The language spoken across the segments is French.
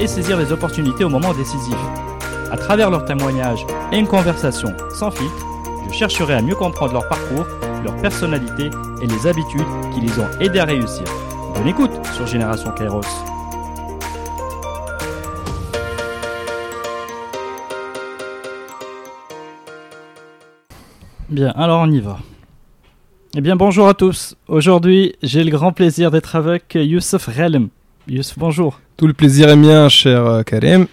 et saisir les opportunités au moment décisif. À travers leurs témoignages et une conversation sans filtre, je chercherai à mieux comprendre leur parcours, leur personnalité et les habitudes qui les ont aidés à réussir. Bonne écoute sur Génération Kairos. Bien, alors on y va. Eh bien, bonjour à tous. Aujourd'hui, j'ai le grand plaisir d'être avec Youssef Relem. Youssef, bonjour. Tout le plaisir est mien, cher euh, Karim.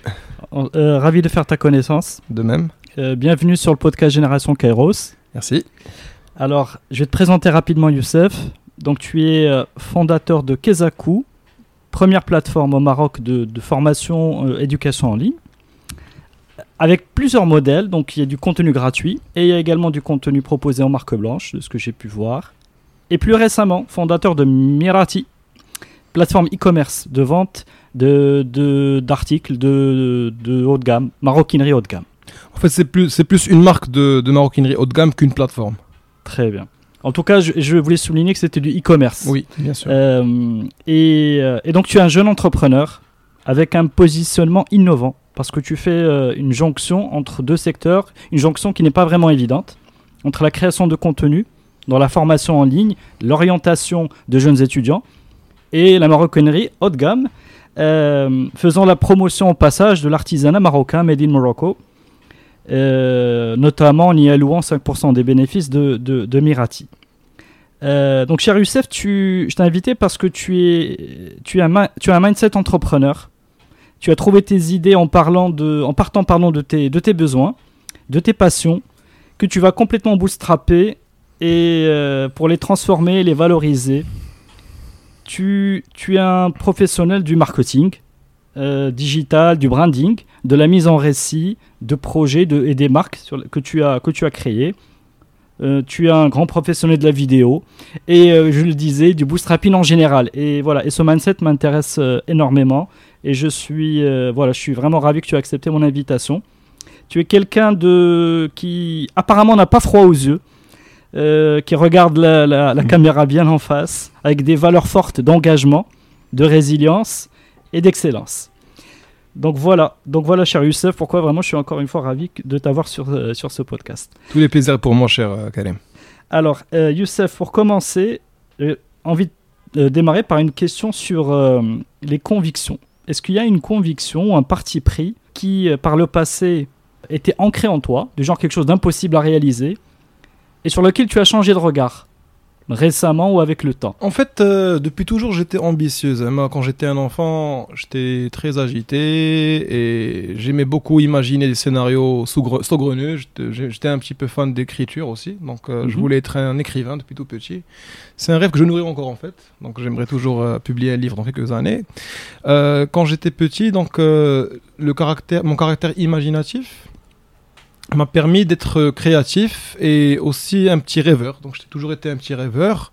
Euh, ravi de faire ta connaissance. De même. Euh, bienvenue sur le podcast Génération Kairos. Merci. Alors, je vais te présenter rapidement Youssef. Donc, tu es euh, fondateur de Kezaku, première plateforme au Maroc de, de formation éducation en ligne, avec plusieurs modèles. Donc, il y a du contenu gratuit et il y a également du contenu proposé en marque blanche, de ce que j'ai pu voir. Et plus récemment, fondateur de Mirati, plateforme e-commerce de vente de- d'articles de, de haut de gamme, maroquinerie haut de gamme. En fait, c'est plus, c'est plus une marque de, de maroquinerie haut de gamme qu'une plateforme. Très bien. En tout cas, je, je voulais souligner que c'était du e-commerce. Oui, bien sûr. Euh, et, euh, et donc tu es un jeune entrepreneur avec un positionnement innovant parce que tu fais euh, une jonction entre deux secteurs, une jonction qui n'est pas vraiment évidente, entre la création de contenu dans la formation en ligne, l'orientation de jeunes étudiants et la maroquinerie haut de gamme, euh, faisant la promotion au passage de l'artisanat marocain made in Morocco, euh, notamment en y allouant 5% des bénéfices de, de, Mirati. Euh, donc, cher Youssef, je t'ai invité parce que tu, es, tu, as, ma- tu as un mindset entrepreneur. Tu as trouvé tes idées en, parlant de, en partant pardon, de, tes, de tes besoins, de tes passions, que tu vas complètement bootstrapper et pour les transformer, les valoriser. Tu, es un professionnel du marketing euh, digital, du branding, de la mise en récit, de projets et des marques que, tu as, créées. Euh, tu es un grand professionnel de la vidéo. Et euh, je le disais du bootstrapping en général. Et voilà et ce mindset m'intéresse énormément. Et je suis voilà je suis vraiment ravi que tu aies accepté mon invitation. Tu es quelqu'un de qui apparemment n'a pas froid aux yeux euh, qui regarde la, la- la caméra bien en face avec des valeurs fortes d'engagement de résilience et d'excellence donc voilà donc voilà cher Youssef pourquoi vraiment je suis encore une fois ravi de t'avoir sur, euh, sur ce podcast Tous les plaisirs pour moi, cher euh, Karim. alors, Youssef, pour commencer, j'ai envie de démarrer par une question sur les convictions. Est-ce qu'il y a une conviction ou un parti pris qui, par le passé, était ancré en toi, du genre quelque chose d'impossible à réaliser, et sur lequel tu as changé de regard, récemment ou avec le temps En fait, euh, depuis toujours, j'étais ambitieuse. Moi, quand j'étais un enfant, j'étais très agité et j'aimais beaucoup imaginer des scénarios saugre- saugrenus. J'étais- un petit peu fan d'écriture aussi, donc euh, je Mhm. voulais être un écrivain depuis tout petit. C'est un rêve que je nourris encore en fait, donc j'aimerais toujours euh, publier un livre dans quelques années. Quand j'étais petit, donc le caractère, mon caractère imaginatif m'a permis d'être créatif et aussi un petit rêveur. Donc j'ai toujours été un petit rêveur.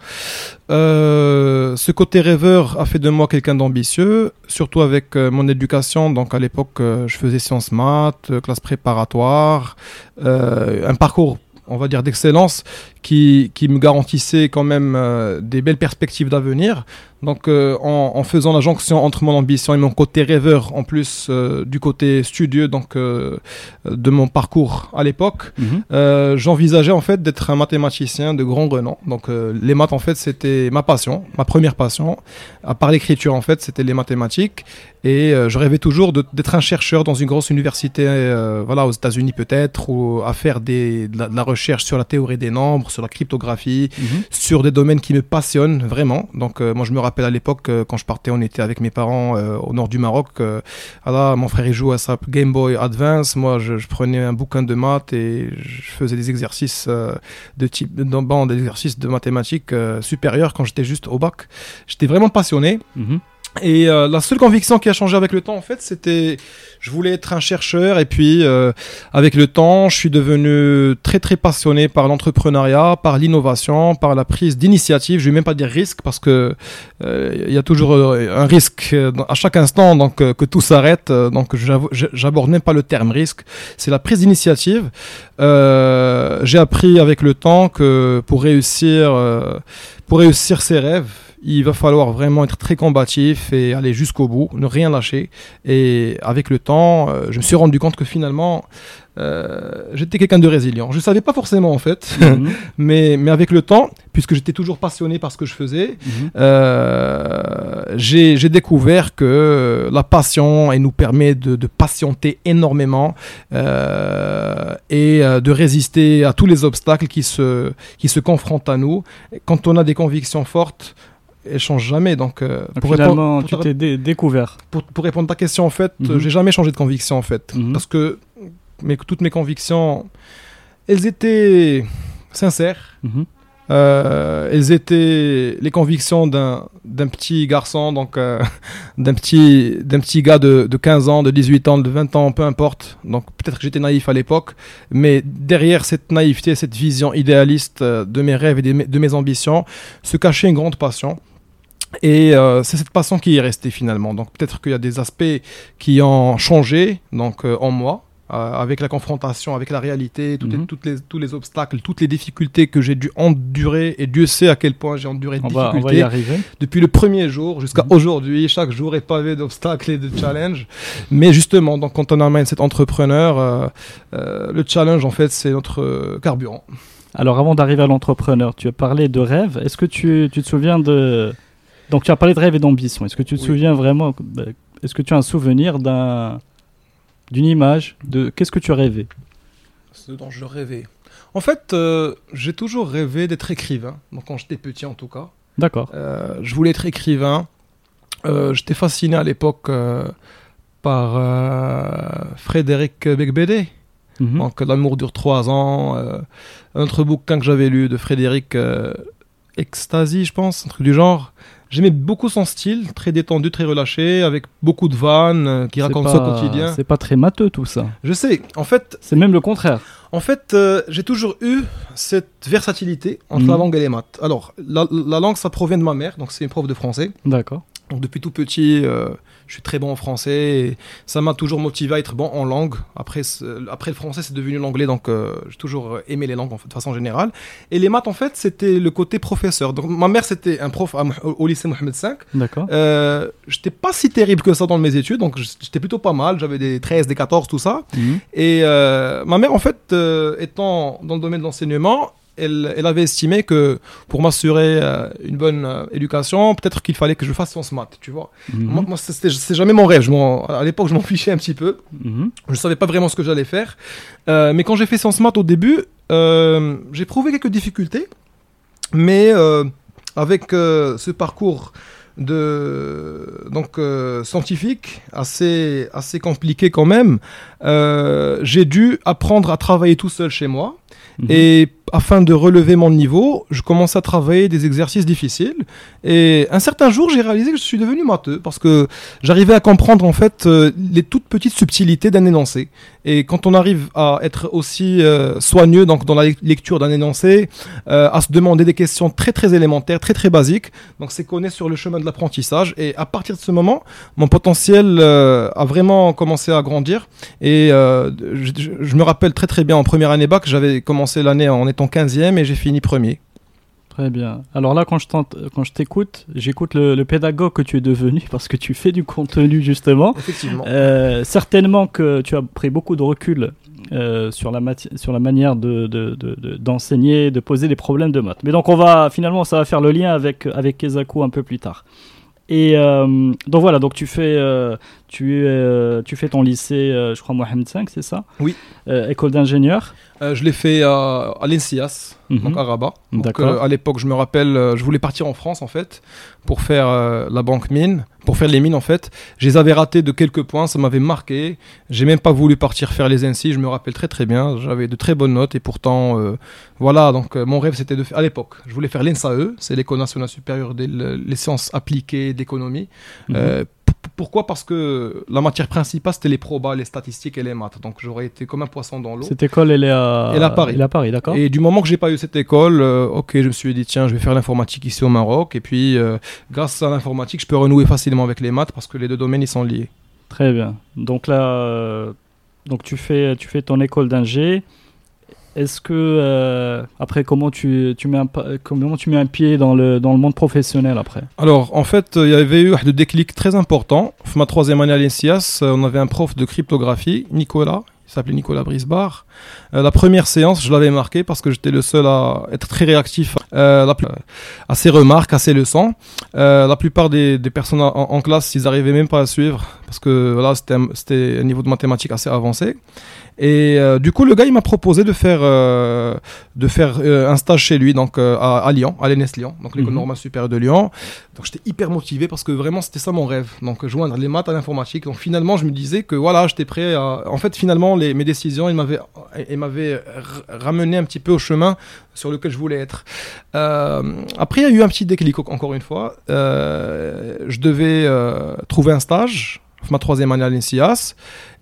Euh, ce côté rêveur a fait de moi quelqu'un d'ambitieux, surtout avec euh, mon éducation. Donc à l'époque, euh, je faisais sciences maths, classe préparatoire, un parcours, on va dire, d'excellence qui, qui me garantissait quand même des belles perspectives d'avenir. Donc euh, en, en faisant la jonction entre mon ambition et mon côté rêveur, en plus euh, du côté studieux donc euh, de mon parcours à l'époque, euh, j'envisageais en fait d'être un mathématicien de grand renom. Donc les maths en fait c'était ma passion, ma première passion. À part l'écriture en fait c'était les mathématiques et je rêvais toujours d'être un chercheur dans une grosse université, voilà aux États-Unis peut-être, ou à faire des, de, la, de la recherche sur la théorie des nombres, sur la cryptographie, Mhm. sur des domaines qui me passionnent vraiment. Donc moi je me rappelle à l'époque euh, quand je partais, on était avec mes parents euh, au nord du Maroc. euh, voilà, mon frère il jouait à sa Game Boy Advance, moi je, je prenais un bouquin de maths et je faisais des exercices de type, dans- bon, des exercices de mathématiques supérieurs quand j'étais juste au bac. J'étais vraiment passionné. Mhm. Et euh, la seule conviction qui a changé avec le temps, en fait, c'était je voulais être un chercheur et puis euh, avec le temps, je suis devenu très très passionné par l'entrepreneuriat, par l'innovation, par la prise d'initiative. Je vais même pas dire risque parce que euh, il y a toujours un risque à chaque instant, donc que tout s'arrête. donc j'aborde même pas le terme risque. C'est la prise d'initiative. J'ai appris avec le temps que pour réussir, pour réussir ses rêves il va falloir vraiment être très combatif et aller jusqu'au bout, ne rien lâcher. Et avec le temps, euh, je me suis rendu compte que finalement, euh, j'étais quelqu'un de résilient. Je ne savais pas forcément en fait, mhm. mais, mais avec le temps, puisque j'étais toujours passionné par ce que je faisais, mhm. euh, j'ai découvert que la passion elle nous permet de, de patienter énormément et de résister à tous les obstacles qui se, qui se confrontent à nous. Quand on a des convictions fortes, change jamais. Donc, euh, pour finalement, tu t'es découvert. Pour, pour, répondre à ta question, en fait, mhm. j'ai jamais changé de conviction, en fait. Mhm. Parce que mais, toutes mes convictions, elles étaient sincères. Mhm. Euh, elles étaient les convictions d'un petit garçon, donc euh, d'un petit, petit gars de, de, 15 ans, de 18 ans, de 20 ans, peu importe. Donc peut-être que j'étais naïf à l'époque, mais derrière cette naïveté, cette vision idéaliste de mes rêves et de mes, de mes ambitions, se cachait une grande passion. Et euh, c'est cette passion qui est restée finalement. Donc peut-être qu'il y a des aspects qui ont changé donc euh, en moi. Euh, avec la confrontation avec la réalité, toutes, les, mhm. toutes les, tous les obstacles, toutes les difficultés que j'ai dû endurer, et Dieu sait à quel point j'ai enduré de difficultés. Depuis le premier jour jusqu'à mhm. aujourd'hui, chaque jour est pavé d'obstacles et de challenges. Mais justement, donc, quand on amène cet entrepreneur, le challenge, en fait, c'est notre carburant. Alors avant d'arriver à l'entrepreneur, tu as parlé de rêve. Est-ce que tu, tu te souviens de donc tu as parlé de rêve et d'ambition. Est-ce que tu te souviens vraiment bah, Est-ce que tu as un souvenir d'un d'une image de qu'est-ce que tu as rêvé Ce dont je rêvais. En fait, euh, j'ai toujours rêvé d'être écrivain. Donc quand j'étais petit en tout cas. D'accord. Euh, je voulais être écrivain. Euh, j'étais fasciné à l'époque par Frédéric Becbédé. Mhm. Donc L'amour dure trois ans. un autre bouquin que j'avais lu de Frédéric Ecstasy, je pense, un truc du genre. J'aimais beaucoup son style, très détendu, très relâché, avec beaucoup de vannes, euh, qui raconte ça au quotidien. C'est pas très matheux tout ça. Je sais, en fait. C'est même le contraire. En fait, euh, j'ai toujours eu cette versatilité entre la mhm. langue et les maths. Alors, la, la, langue, ça provient de ma mère, donc c'est une prof de français. D'accord. Donc depuis tout petit, euh, je suis très bon en français et ça m'a toujours motivé à être bon en langue. Après, après le français, c'est devenu l'anglais, donc euh, j'ai toujours aimé les langues de façon générale. Et les maths, en fait, c'était le côté professeur. Donc ma mère, c'était un prof au lycée Mohamed V. D'accord. Euh, j'étais pas si terrible que ça dans mes études, donc j'étais plutôt pas mal. J'avais des 13, des 14, tout ça. Mhm. Et euh, ma mère, en fait, étant dans le domaine de l'enseignement, elle, avait estimé que pour m'assurer euh, une bonne euh, éducation, peut-être qu'il fallait que je fasse sciences maths, tu vois. Mhm. Moi, c'est jamais mon rêve. à l'époque, je m'en fichais un petit peu. Mhm. Je ne savais pas vraiment ce que j'allais faire. Euh, mais quand j'ai fait sciences maths au début, j'ai prouvé quelques difficultés. Mais avec ce parcours de donc scientifique assez assez compliqué quand même j'ai dû apprendre à travailler tout seul chez moi mhm. et afin de relever mon niveau, je commençais à travailler des exercices difficiles. Et un certain jour, j'ai réalisé que je suis devenu matheux parce que j'arrivais à comprendre en fait euh, les toutes petites subtilités d'un énoncé. Et quand on arrive à être aussi euh, soigneux donc dans la lecture d'un énoncé, euh, à se demander des questions très très élémentaires, très très basiques, donc c'est qu'on est sur le chemin de l'apprentissage. Et à partir de ce moment, mon potentiel a vraiment commencé à grandir. Et je, je, me rappelle très très bien en première année bac, j'avais commencé l'année en étant 15e et j'ai fini premier. Très bien. Alors là, quand je, quand je t'écoute, j'écoute le, pédagogue que tu es devenu parce que tu fais du contenu justement. Effectivement. Euh, certainement que tu as pris beaucoup de recul euh, sur, la sur la manière d'enseigner, de, de, de, poser des problèmes de maths. Mais donc on va finalement, ça va faire le lien avec, avec Kezaku un peu plus tard. Et euh, donc voilà, donc tu fais, tu, tu fais ton lycée, je crois Mohamed V, c'est ça? Oui. école d'ingénieur? Euh, je l'ai fait à, à Mhm. donc à Rabat. Donc, euh, à l'époque, je me rappelle, euh, je voulais partir en France en fait pour faire euh, la banque mine, pour faire les mines en fait. Je les avais ratés de quelques points, ça m'avait marqué. J'ai même pas voulu partir faire les NC, je me rappelle très très bien. J'avais de très bonnes notes et pourtant, voilà. Donc mon rêve c'était de faire à l'époque, je voulais faire l'ENSAE, c'est l'École nationale supérieure des les sciences appliquées d'économie. Mhm. Pourquoi? Parce que la matière principale c'était les probas, les statistiques et les maths. Donc j'aurais été comme un poisson dans l'eau. Cette école, elle est à, Elle est à Paris. Elle est à Paris, d'accord. Et du moment que j'ai pas eu cette école, euh, ok, je me suis dit tiens, je vais faire l'informatique ici au Maroc. Et puis, euh, grâce à l'informatique, je peux renouer facilement avec les maths parce que les deux domaines ils sont liés. Très bien. Donc là, euh, donc tu fais, tu fais ton école d'ingé. Est-ce que euh, après comment tu, tu mets un, comment tu mets un pied dans le dans le monde professionnel après? Alors, en fait, il y avait eu un déclic très important. Ma troisième année à l'ENSIAS, euh, on avait un prof de cryptographie, Nicolas. Il s'appelait Nicolas Brisbar. Euh, la première séance, je l'avais marqué parce que j'étais le seul à être très réactif à ses remarques, à ses leçons. La plupart des, des personnes en, classe, ils arrivaient même pas à suivre parce que voilà, c'était un- un niveau de mathématiques assez avancé. Et euh, du coup, le gars, il m'a proposé de faire, euh, de faire euh, un stage chez lui, donc à, à Lyon, à l'ENS Lyon, donc l'école Mhm. normale supérieure de Lyon. Donc j'étais hyper motivé parce que vraiment c'était ça mon rêve. Donc joindre les maths à l'informatique. Donc finalement je me disais que voilà j'étais prêt à. En fait finalement les, mes décisions ils m'avaient ramené un petit peu au chemin sur lequel je voulais être. Après il y a eu un petit déclic en- encore une fois. Je devais trouver un stage. Ma troisième année à l'INSIAS.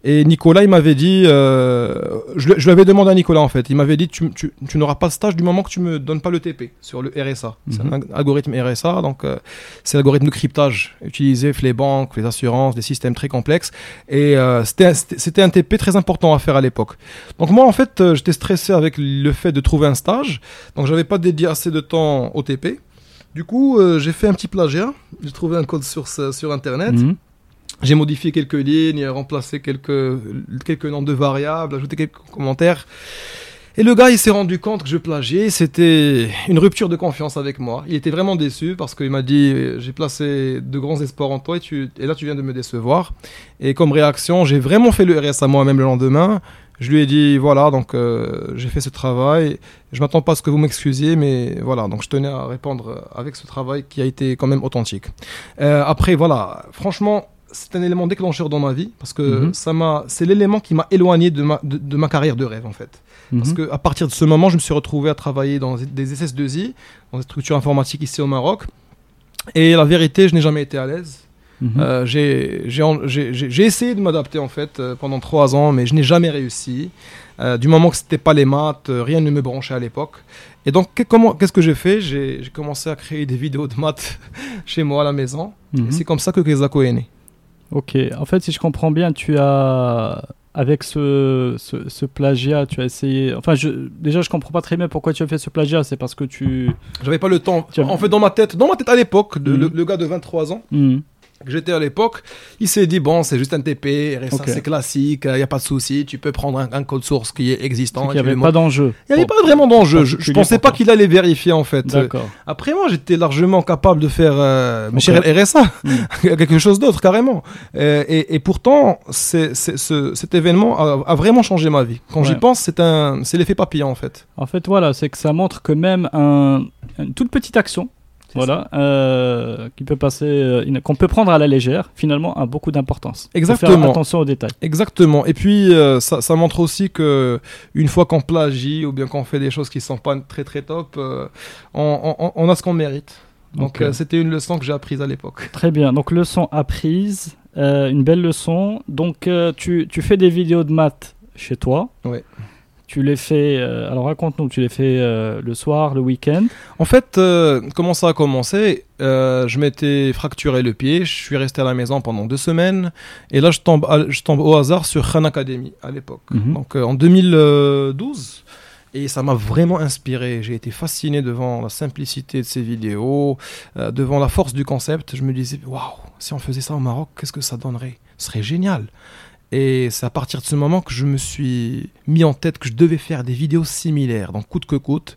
Et Nicolas, il m'avait dit, euh, je, je lui avais demandé à Nicolas en fait, il m'avait dit, tu, tu, tu n'auras pas de stage du moment que tu me donnes pas le TP sur le RSA. C'est Mhm. un algorithme RSA, donc euh, c'est l'algorithme de cryptage utilisé les banques, les assurances, des systèmes très complexes. Et euh, c'était un- TP très important à faire à l'époque. Donc moi, en fait, j'étais stressé avec le fait de trouver un stage, donc j'avais pas dédié assez de temps au TP. Du coup, j'ai fait un petit plagiat. J'ai trouvé un code source euh, sur Internet. Mhm. J'ai modifié quelques lignes, remplacé quelques, quelques noms de variables, ajouté quelques commentaires. Et le gars, il s'est rendu compte que je plagiais. C'était une rupture de confiance avec moi. Il était vraiment déçu parce qu'il m'a dit J'ai placé de grands espoirs en toi et, tu, et là, tu viens de me décevoir. Et comme réaction, j'ai vraiment fait le RS à moi-même le lendemain. Je lui ai dit Voilà, donc euh, j'ai fait ce travail. Je m'attends pas à ce que vous m'excusiez, mais voilà. Donc je tenais à répondre avec ce travail qui a été quand même authentique. Euh, après, voilà, franchement, c'est un élément déclencheur dans ma vie parce que Mhm. ça m'a, c'est l'élément qui m'a éloigné de ma, de, de ma carrière de rêve en fait. Parce Mhm. que à partir de ce moment, je me suis retrouvé à travailler dans des SS2I, dans des structures informatiques ici au Maroc. Et la vérité, je n'ai jamais été à l'aise. Mhm. Euh, j'ai- j'ai en- j'ai j'ai- j'ai essayé de m'adapter en fait euh, pendant trois ans, mais je n'ai jamais réussi. Euh, du moment que c'était pas les maths, euh, rien ne me branchait à l'époque. Et donc, qu'est-ce que j'ai fait? J'ai j'ai commencé à créer des vidéos de maths chez moi à la maison. Et Mhm. c'est comme ça que Kezako est né. Ok. En fait, si je comprends bien, tu as avec ce, ce, ce plagiat, tu as essayé. Enfin, je, déjà, je comprends pas très bien pourquoi tu as fait ce plagiat. C'est parce que tu. J'avais pas le temps. As- En fait, dans ma tête, dans ma tête à l'époque, Mhm. le, le gars de 23 ans Mhm. Que j'étais à l'époque, il s'est dit bon, c'est juste un TP, RSA, c'est classique, il y a pas de souci, tu peux prendre un, un code source qui est existant. et n'y avait pas d'enjeu. Il n'y avait pas vraiment d'enjeu. Je, particulier pensais pas qu'il allait vérifier en fait. Après moi, j'étais largement capable de faire euh, RSA Mm. quelque chose d'autre carrément. Euh, et, et pourtant, ce- cet événement a, a vraiment changé ma vie. Quand j'y pense, c'est un, c'est l'effet papillon en fait. En fait, voilà, c'est que ça montre que même un, une toute petite action, voilà, euh, qui peut passer, euh, qu'on peut prendre à la légère, finalement, a beaucoup d'importance. Faut Exactement. Faire attention aux détails. Exactement. Et puis, euh, ça, ça montre aussi que une fois qu'on plagie ou bien qu'on fait des choses qui sont pas très très top, on, on- on a ce qu'on mérite. Donc, c'était une leçon que j'ai apprise à l'époque. Très bien. Donc, leçon apprise, une belle leçon. Donc, tu, tu fais des vidéos de maths chez toi. Ouais. Tu les fais. euh, alors, raconte-nous. Tu les fais euh, le soir, le week-end. En fait, euh, comment ça a commencé Euh, Je m'étais fracturé le pied, je suis resté à la maison pendant deux semaines, et là je tombe, à- je tombe au hasard sur Khan Academy à l'époque. Mhm. Donc euh, en 2012. Et ça m'a vraiment inspiré. J'ai été fasciné devant la simplicité de ces vidéos, devant la force du concept. Je me disais, waouh, si on faisait ça au Maroc, qu'est-ce que ça donnerait? Ce serait génial. Et c'est à partir de ce moment que je me suis mis en tête que je devais faire des vidéos similaires, donc coûte que coûte.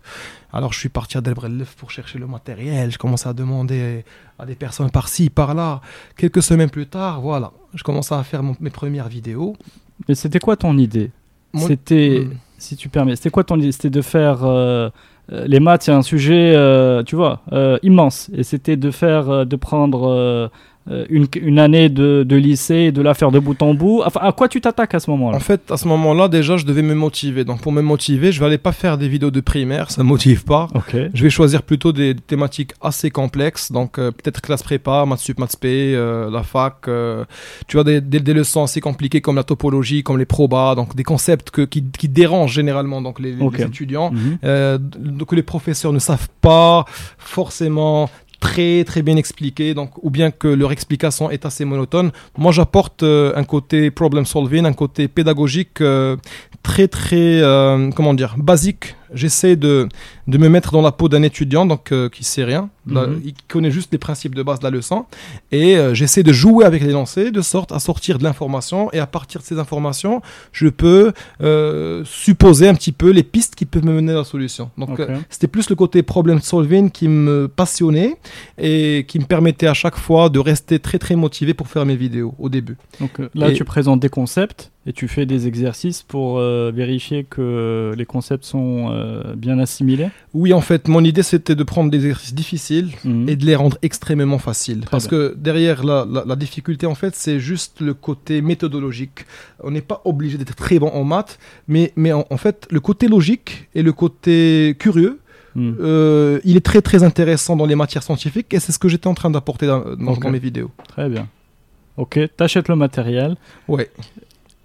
Alors je suis parti à Delbrelef pour chercher le matériel, je commençais à demander à des personnes par-ci, par-là. Quelques semaines plus tard, voilà, je commençais à faire mon- mes premières vidéos. Mais c'était quoi ton idée? Mon- C'était. Mm. si tu permets. C'était quoi ton idée? C'était de faire. euh, euh, les maths, c'est un sujet, euh, tu vois, euh, immense. Et c'était de faire, euh, de prendre euh, une, une année de, de lycée de la faire de bout en bout. Enfin, à quoi tu t'attaques à ce moment-là? En fait, à ce moment-là, déjà, je devais me motiver. Donc, pour me motiver, je vais aller pas faire des vidéos de primaire, ça me motive pas. Je vais choisir plutôt des thématiques assez complexes, donc euh, peut-être classe prépa, maths sup, maths spé, euh, la fac. euh, tu vois, des, des, des leçons assez compliquées comme la topologie, comme les probas, donc des concepts que, qui, qui dérangent généralement donc les, étudiants. Mhm. Euh, donc que les professeurs ne savent pas forcément très très bien expliquer donc ou bien que leur explication est assez monotone. Moi j'apporte euh, un côté problem solving un côté pédagogique euh, très très euh, comment dire basique j'essaie de, de me mettre dans la peau d'un étudiant donc euh, qui sait rien. Mhm. il connaît juste les principes de base de la leçon. Et euh, j'essaie de jouer avec les lancers de sorte à sortir de l'information. Et à partir de ces informations je peux euh, supposer un petit peu les pistes qui peuvent me mener à la solution. Donc euh, c'était plus le côté problem solving qui me passionnait et qui me permettait à chaque fois de rester très très motivé pour faire mes vidéos au début. Donc là, Et- tu présentes des concepts et tu fais des exercices pour vérifier que les concepts sont euh, bien assimilés. oui en fait mon idée c'était de prendre des exercices difficiles Mhm. et de les rendre extrêmement faciles. Très Parce bien. que derrière la, la- la difficulté, en fait, c'est juste le côté méthodologique. On n'est pas obligé d'être très bon en maths, mais, mais en, en fait, le côté logique et le côté curieux, Mhm. euh, il est très très intéressant dans les matières scientifiques et c'est ce que j'étais en train d'apporter dans, dans- Ok. dans mes vidéos. Très bien. Ok, t'achètes le matériel. Ouais.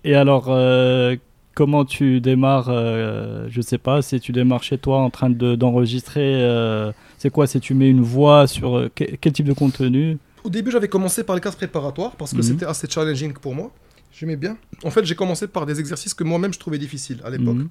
Et alors, euh, comment tu démarres euh, Je sais pas, si tu démarres chez toi en train de- d'enregistrer, euh, c'est quoi Si tu mets une voix sur euh, que- quel type de contenu? Au début, j'avais commencé par les classes préparatoires parce que Mhm. c'était assez challenging pour moi. J'aimais bien. En fait, j'ai commencé par des exercices que moi-même je trouvais difficiles à l'époque. Mhm.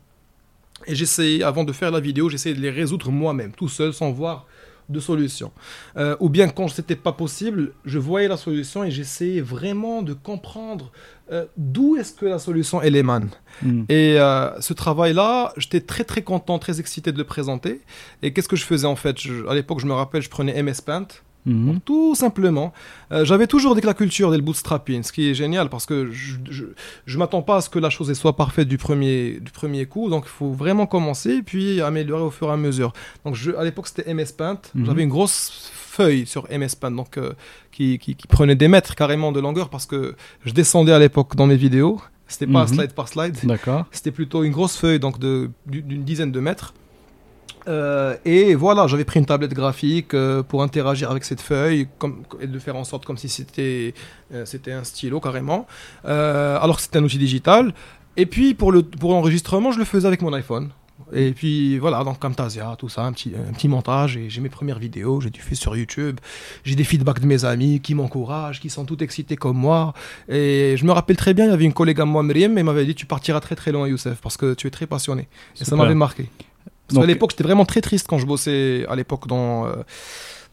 Et j'essayais, avant de faire la vidéo, j'essayais de les résoudre moi-même, tout seul, sans voir de solution. Euh, ou bien quand c'était pas possible, je voyais la solution et j'essayais vraiment de comprendre euh, d'où est-ce que la solution elle émane. Mhm. Et euh, ce travail-là, j'étais très très content, très excité de le présenter. Et qu'est-ce que je faisais en fait? Je- À l'époque, je me rappelle, je prenais MS Paint. Mhm. Tout simplement. Euh, J'avais toujours dès que la culture le bootstrapping, ce qui est génial parce que je, je m'attends pas à ce que la chose soit parfaite du premier, du premier coup. Donc il faut vraiment commencer puis améliorer au fur et à mesure. Donc je, à l'époque c'était MS Paint. Mhm. J'avais une grosse feuille sur MS Paint donc, euh, qui, qui, qui prenait des mètres carrément de longueur parce que je descendais à l'époque dans mes vidéos. C'était pas Mhm. slide par slide. D'accord. C'était plutôt une grosse feuille donc d'une dizaine de mètres. Euh, et voilà, j'avais pris une tablette graphique euh, pour interagir avec cette feuille comme, et de faire en sorte comme si c'était euh, c'était un stylo carrément, alors que c'était un outil digital. Et puis pour le pour l'enregistrement, je le faisais avec mon iPhone. Et puis voilà, donc Camtasia, tout ça, un petit, un petit montage. Et j'ai mes premières vidéos, j'ai du fait sur YouTube. J'ai des feedbacks de mes amis qui m'encouragent, qui sont tout excités comme moi. Et je me rappelle très bien, il y avait une collègue à moi, Myriam, et m'avait dit Tu partiras très très loin, Youssef, parce que tu es très passionné. Et ça m'avait marqué. Parce qu'à l'époque, j'étais vraiment très triste quand je bossais à l'époque dans, euh,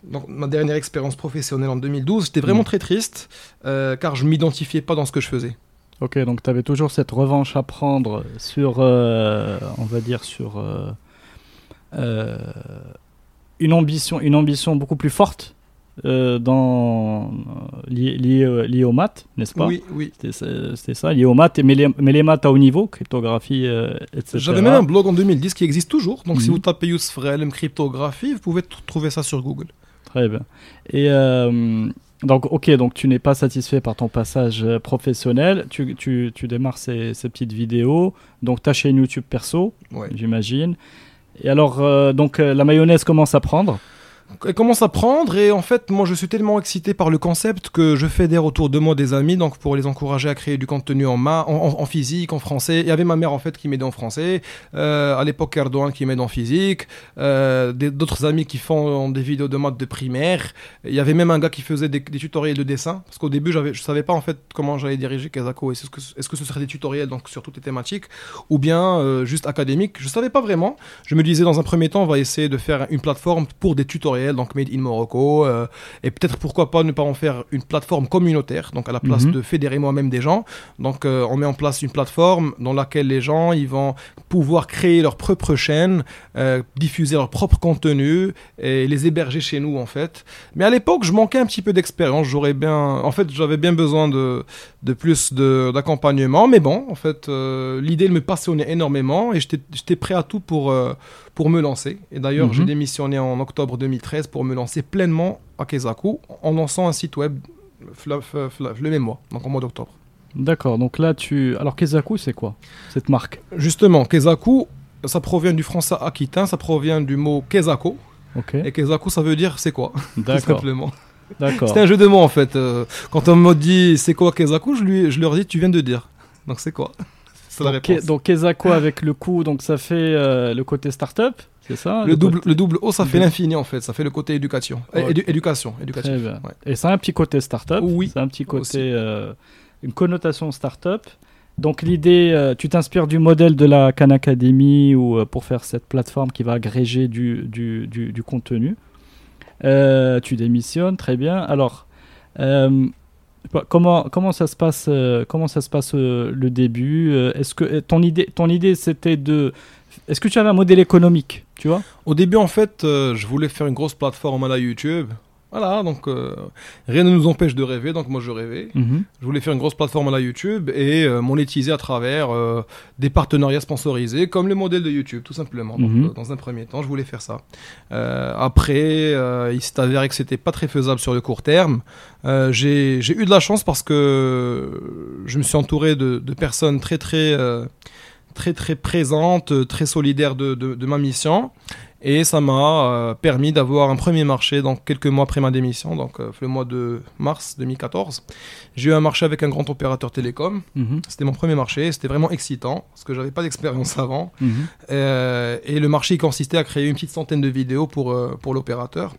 dans ma dernière expérience professionnelle en 2012. J'étais vraiment Mm. très triste euh, car je m'identifiais pas dans ce que je faisais. Ok, donc tu avais toujours cette revanche à prendre sur, euh, on va dire, sur une, ambition, une ambition beaucoup plus forte euh, dans, liée, liée, euh, liée aux maths, n'est-ce pas? Oui, oui. C'était ça- lié aux maths, et- mais les, mais les maths à haut niveau, cryptographie, euh, etc. J'avais même un blog en 2010 qui existe toujours. Donc si Mhm. vous tapez Youssef Relm cryptographie, vous pouvez trouver ça sur Google. Très bien. Et euh, donc, ok, donc tu n'es pas satisfait par ton passage professionnel. Tu, tu, tu démarres ces, ces petites vidéos. Donc, tu as chaîne YouTube perso, Ouais. j'imagine. Et alors, donc, la mayonnaise commence à prendre. Elle commence à prendre et en fait moi je suis tellement excité par le concept que je fédère autour de moi des amis donc pour les encourager à créer du contenu en main, en, physique, en français. Il y avait ma mère en fait qui m'aidait en français, euh, à l'époque Erdogan qui m'aide en physique, euh, d'autres amis qui font des vidéos de maths de primaire. Il y avait même un gars qui faisait des, tutoriels de dessin parce qu'au début je savais pas en fait comment j'allais diriger Kazako. Est-ce que, est-ce que ce serait des tutoriels donc sur toutes les thématiques? Ou bien euh, juste académique? Je savais pas vraiment. Je me disais dans un premier temps on va essayer de faire une plateforme pour des tutoriels donc Made in Morocco, euh, et peut-être pourquoi pas ne pas en faire une plateforme communautaire, donc à la place Mhm. de fédérer moi-même des gens. Donc euh, on met en place une plateforme dans laquelle les gens ils vont pouvoir créer leur propre chaîne, euh, diffuser leur propre contenu et les héberger chez nous en fait. Mais à l'époque, je manquais un petit peu d'expérience. J'aurais bien, en fait, j'avais bien besoin de, de plus d'accompagnement. Mais bon, en fait, l'idée me passionnait énormément et j'étais j'étais prêt à tout pour, pour me lancer. Et d'ailleurs, Mhm. j'ai démissionné en octobre 2013 pour me lancer pleinement à Kezaku en lançant un site web le même mois, donc en mois d'octobre. D'accord, donc là tu. Alors Kezaku, c'est quoi cette marque? Justement, Kezaku, ça provient du français aquitain, ça provient du mot Kezako. Ok, Et Kezaku, ça veut dire c'est quoi d'accord, simplement. d'accord. C'était un jeu de mots en fait. Euh, quand on me dit c'est quoi Kezaku, je, lui, je leur dis tu viens de dire. Donc c'est quoi? C'est la Donc, réponse. Ke- donc Kezaku avec le coup, donc ça fait euh, le côté startup, c'est ça le, double, côté- le double O, ça fait l'infini en fait. Ça fait le côté éducation. Ouais. Euh, édu- éducation. bien. Ouais. Et c'est un petit côté startup. Oui, C'est un petit côté, euh, une connotation startup. Donc l'idée, euh, tu t'inspires du modèle de la Khan Academy ou pour faire cette plateforme qui va agréger du, du, du- du contenu. Tu démissionnes, très bien. Alors, comment, comment ça se passe, euh, comment ça se passe euh, le début Euh, Est-ce que ton idée, ton idée c'était de, est-ce que tu avais un modèle économique, tu vois? Au début en fait, je voulais faire une grosse plateforme à la YouTube. Voilà, donc euh, rien ne nous empêche de rêver, donc moi je rêvais. Je voulais faire une grosse plateforme à la YouTube et euh, monétiser à travers euh, des partenariats sponsorisés, comme le modèle de YouTube, tout simplement. Donc, Mhm. euh, dans un premier temps, je voulais faire ça. Après, il s'est avéré que c'était pas très faisable sur le court terme. J'ai eu de la chance parce que je me suis entouré de, de personnes très très très très présentes, très solidaires de, de- de ma mission. Et ça m'a euh, permis d'avoir un premier marché donc quelques mois après ma démission, donc euh, le mois de mars 2014. J'ai eu un marché avec un grand opérateur télécom. Mhm. C'était mon premier marché. C'était vraiment excitant parce que j'avais pas d'expérience avant. Mhm. Euh, et le marché consistait à créer une petite centaine de vidéos pour, pour l'opérateur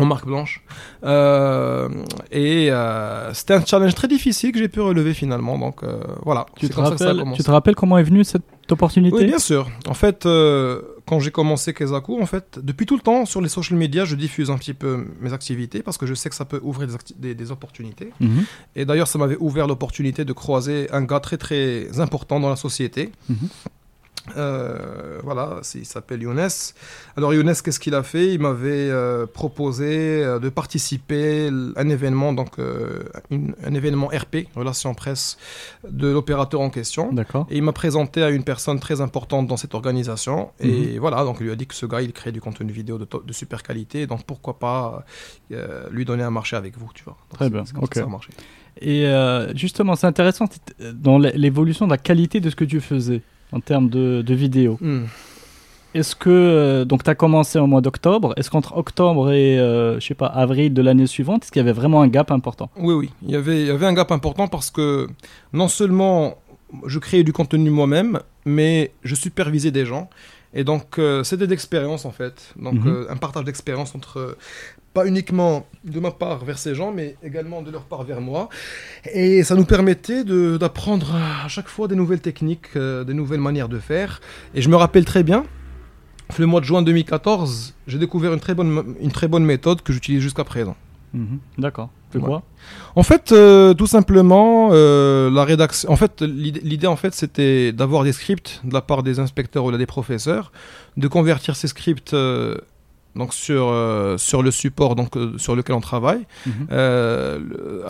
en marque blanche. Euh, et euh, c'était un challenge très difficile que j'ai pu relever finalement. Donc euh, voilà, Tu, te ça rappelles, commencé. tu te rappelles comment est venue cette opportunité? Oui, bien sûr. En fait, quand j'ai commencé Kezaku, en fait, depuis tout le temps sur les social media, je diffuse un petit peu mes activités parce que je sais que ça peut ouvrir des, des- des opportunités. Mhm. Et d'ailleurs, ça m'avait ouvert l'opportunité de croiser un gars très très important dans la société. Mhm. Euh, voilà, il s'appelle Younes. Alors Younes, qu'est-ce qu'il a fait? Il m'avait euh, proposé euh, de participer à un événement, donc une- un événement RP, relation presse, de l'opérateur en question. D'accord. Et il m'a présenté à une personne très importante dans cette organisation. Et voilà, donc il lui a dit que ce gars, il crée du contenu vidéo de, super qualité. Donc pourquoi pas lui donner un marché avec vous, tu vois? Donc, Très bien, c'est comme ça ok. ça a marché. Et justement, c'est intéressant dans l'é- l'évolution de la qualité de ce que tu faisais en termes de, de vidéos. Hmm. Est-ce que, euh, donc tu as commencé au mois d'octobre, est-ce qu'entre octobre et, euh, je sais pas, avril de l'année suivante, est-ce qu'il y avait vraiment un gap important? Oui, oui. Il y, avait, il y avait un gap important parce que non seulement je créais du contenu moi-même, mais je supervisais des gens. Et donc, euh, c'était d'expérience en fait. Donc, Mhm. euh, un partage d'expérience entre, euh, pas uniquement de ma part vers ces gens, mais également de leur part vers moi. Et ça nous permettait d'apprendre à chaque fois des nouvelles techniques, euh, des nouvelles manières de faire. Et je me rappelle très bien, le mois de juin 2014, j'ai découvert une très bonne, une très bonne méthode que j'utilise jusqu'à présent. Mhm. D'accord. C'est Ouais. quoi En fait, euh, tout simplement, euh, la rédaction. En fait, l'idée, en fait, c'était d'avoir des scripts de la part des inspecteurs ou des professeurs, de convertir ces scripts euh, donc sur sur le support donc sur lequel on travaille, Mhm.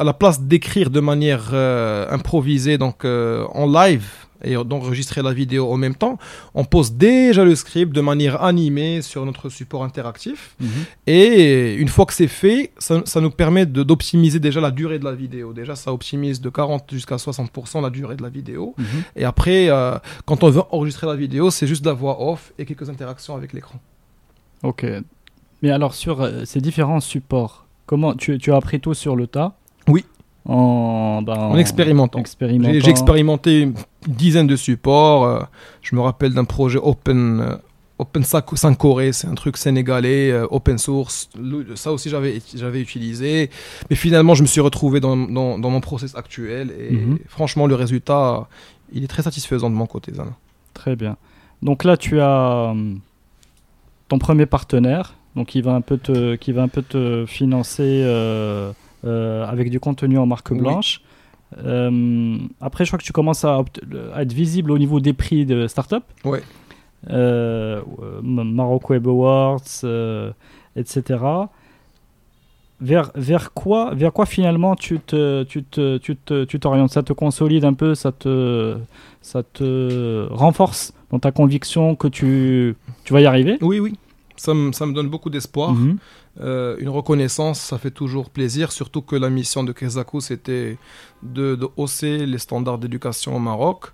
à la place d'écrire de manière improvisée donc en live et d'enregistrer la vidéo en même temps, on pose déjà le script de manière animée sur notre support interactif. Mhm. Et une fois que c'est fait, ça, ça nous permet d'optimiser déjà la durée de la vidéo. Déjà, ça optimise de 40 jusqu'à 60% la durée de la vidéo. Mhm. Et après, euh, quand on veut enregistrer la vidéo, c'est juste la voix off et quelques interactions avec l'écran. Ok. Mais alors, sur euh, ces différents supports, comment tu, tu as appris tout sur le tas? Oui. En, ben, En expérimentant. expérimentant. J'ai j'ai expérimenté une dizaine de supports. euh, je me rappelle d'un projet Open, euh, Open Sankoré, c'est un truc sénégalais, euh, open source. Le- Ça aussi, j'avais j'avais utilisé. Mais finalement, je me suis retrouvé dans, dans, dans mon process actuel. Et Mhm. franchement, le résultat, il est très satisfaisant de mon côté. Zana. Très bien. Donc là, tu as hum, ton premier partenaire, donc qui va un peu te, qui va un peu te financer avec du contenu en marque Oui. blanche. Euh, après, je crois que tu commences à, être visible au niveau des prix de start-up. Ouais. Euh, Maroc Web Awards, euh, etc. Vers, vers, quoi, vers quoi finalement tu te, tu te, tu te, tu t'orientes? Ça te consolide un peu, ça te, ça te renforce dans ta conviction que tu, tu vas y arriver? Oui, oui. Ça me, ça me donne beaucoup d'espoir. Mhm. Euh, une reconnaissance, ça fait toujours plaisir, surtout que la mission de Kezaku, c'était de, hausser les standards d'éducation au Maroc.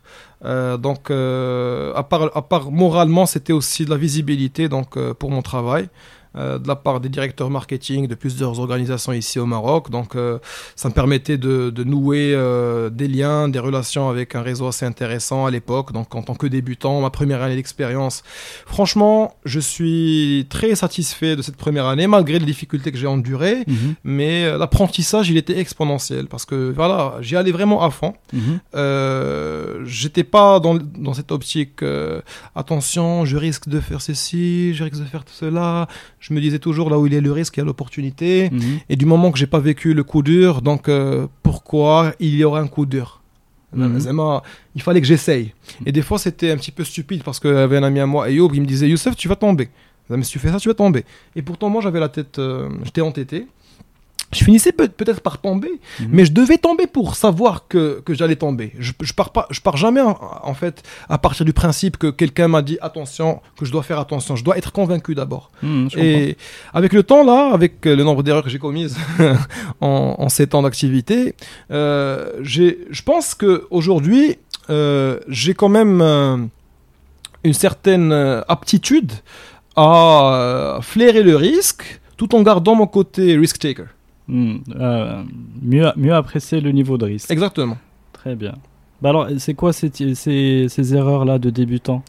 Euh, donc, euh, à, part, moralement, c'était aussi de la visibilité donc, pour mon travail. Euh, de la part des directeurs marketing de plusieurs organisations ici au Maroc. Donc, euh, ça me permettait de, de nouer euh, des liens, des relations avec un réseau assez intéressant à l'époque. Donc, en tant que débutant, ma première année d'expérience, Franchement, je suis très satisfait de cette première année, malgré les difficultés que j'ai endurées. Mhm. Mais l'apprentissage, il était exponentiel parce que voilà, j'y allais vraiment à fond. Mhm. Euh, J'étais pas dans, dans cette optique. attention, je risque de faire ceci, je risque de faire cela. Je me disais toujours là où il y a le risque, il y a l'opportunité. Mhm. Et du moment que j'ai pas vécu le coup dur, donc euh, pourquoi il y aura un coup dur? Mhm. Zema, Il fallait que j'essaye. Et des fois, c'était un petit peu stupide parce qu'il y avait un ami à moi, Ayoub, qui me disait Youssef, tu vas tomber. Mais si tu fais ça, tu vas tomber. Et pourtant, moi, j'avais la tête, euh, j'étais entêté. Je finissais peut- peut-être par tomber, Mhm. mais je devais tomber pour savoir que, que j'allais tomber. Je, je pars pas, je pars jamais en, en fait à partir du principe que quelqu'un m'a dit attention, que je dois faire attention. Je dois être convaincu d'abord. Mhm, Et avec le temps, là, avec le nombre d'erreurs que j'ai commises en, en 7 ans d'activité, euh, j'ai- je pense qu'aujourd'hui, euh, j'ai quand même euh, une certaine euh, aptitude à flairer le risque tout en gardant mon côté risk-taker. comprends. Mhm. Euh, mieux, mieux apprécier le niveau de risque. Exactement. Très bien. Bah alors, c'est quoi ces, ces, ces erreurs-là de débutant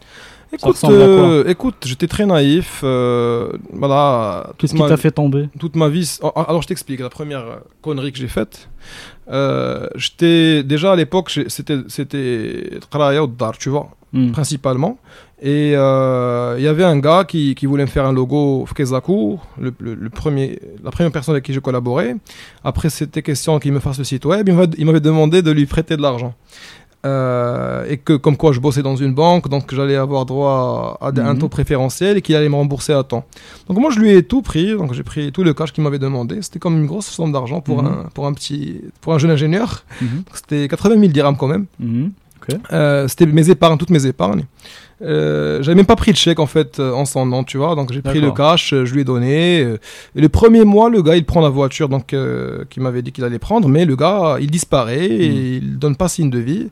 Écoute, euh, écoute j'étais très naïf. euh, voilà, Qu'est-ce qui t'a fait tomber? toute ma vie. oh, Alors je t'explique, la première euh, connerie que j'ai faite, euh, j'étais déjà à l'époque, c'était c'était Dar, tu vois, Mhm. principalement. Et euh, il y avait un gars qui, qui voulait me faire un logo Fkezaku, le, le- le premier, la première personne avec qui j'ai collaboré. Après, c'était question qu'il me fasse le site web. Il m'avait- demandé de lui prêter de l'argent. Euh, et que comme quoi je bossais dans une banque, donc j'allais avoir droit à, à un Mhm. taux préférentiel et qu'il allait me rembourser à temps. Donc moi je lui ai tout pris, donc j'ai pris tout le cash qu'il m'avait demandé. C'était comme une grosse somme d'argent pour, Mhm. un, pour un petit, pour un jeune ingénieur. Mhm. Donc, C'était 80 000 dirhams quand même. Euh, c'était mes épargnes, toutes mes épargnes. Euh, j'avais même pas pris de chèque en fait euh, en son nom, tu vois. Donc j'ai pris le cash, je lui ai donné. euh, et le premier mois, le gars il prend la voiture donc euh, qu'il m'avait dit qu'il allait prendre, mais le gars il disparaît et Mm. il donne pas signe de vie.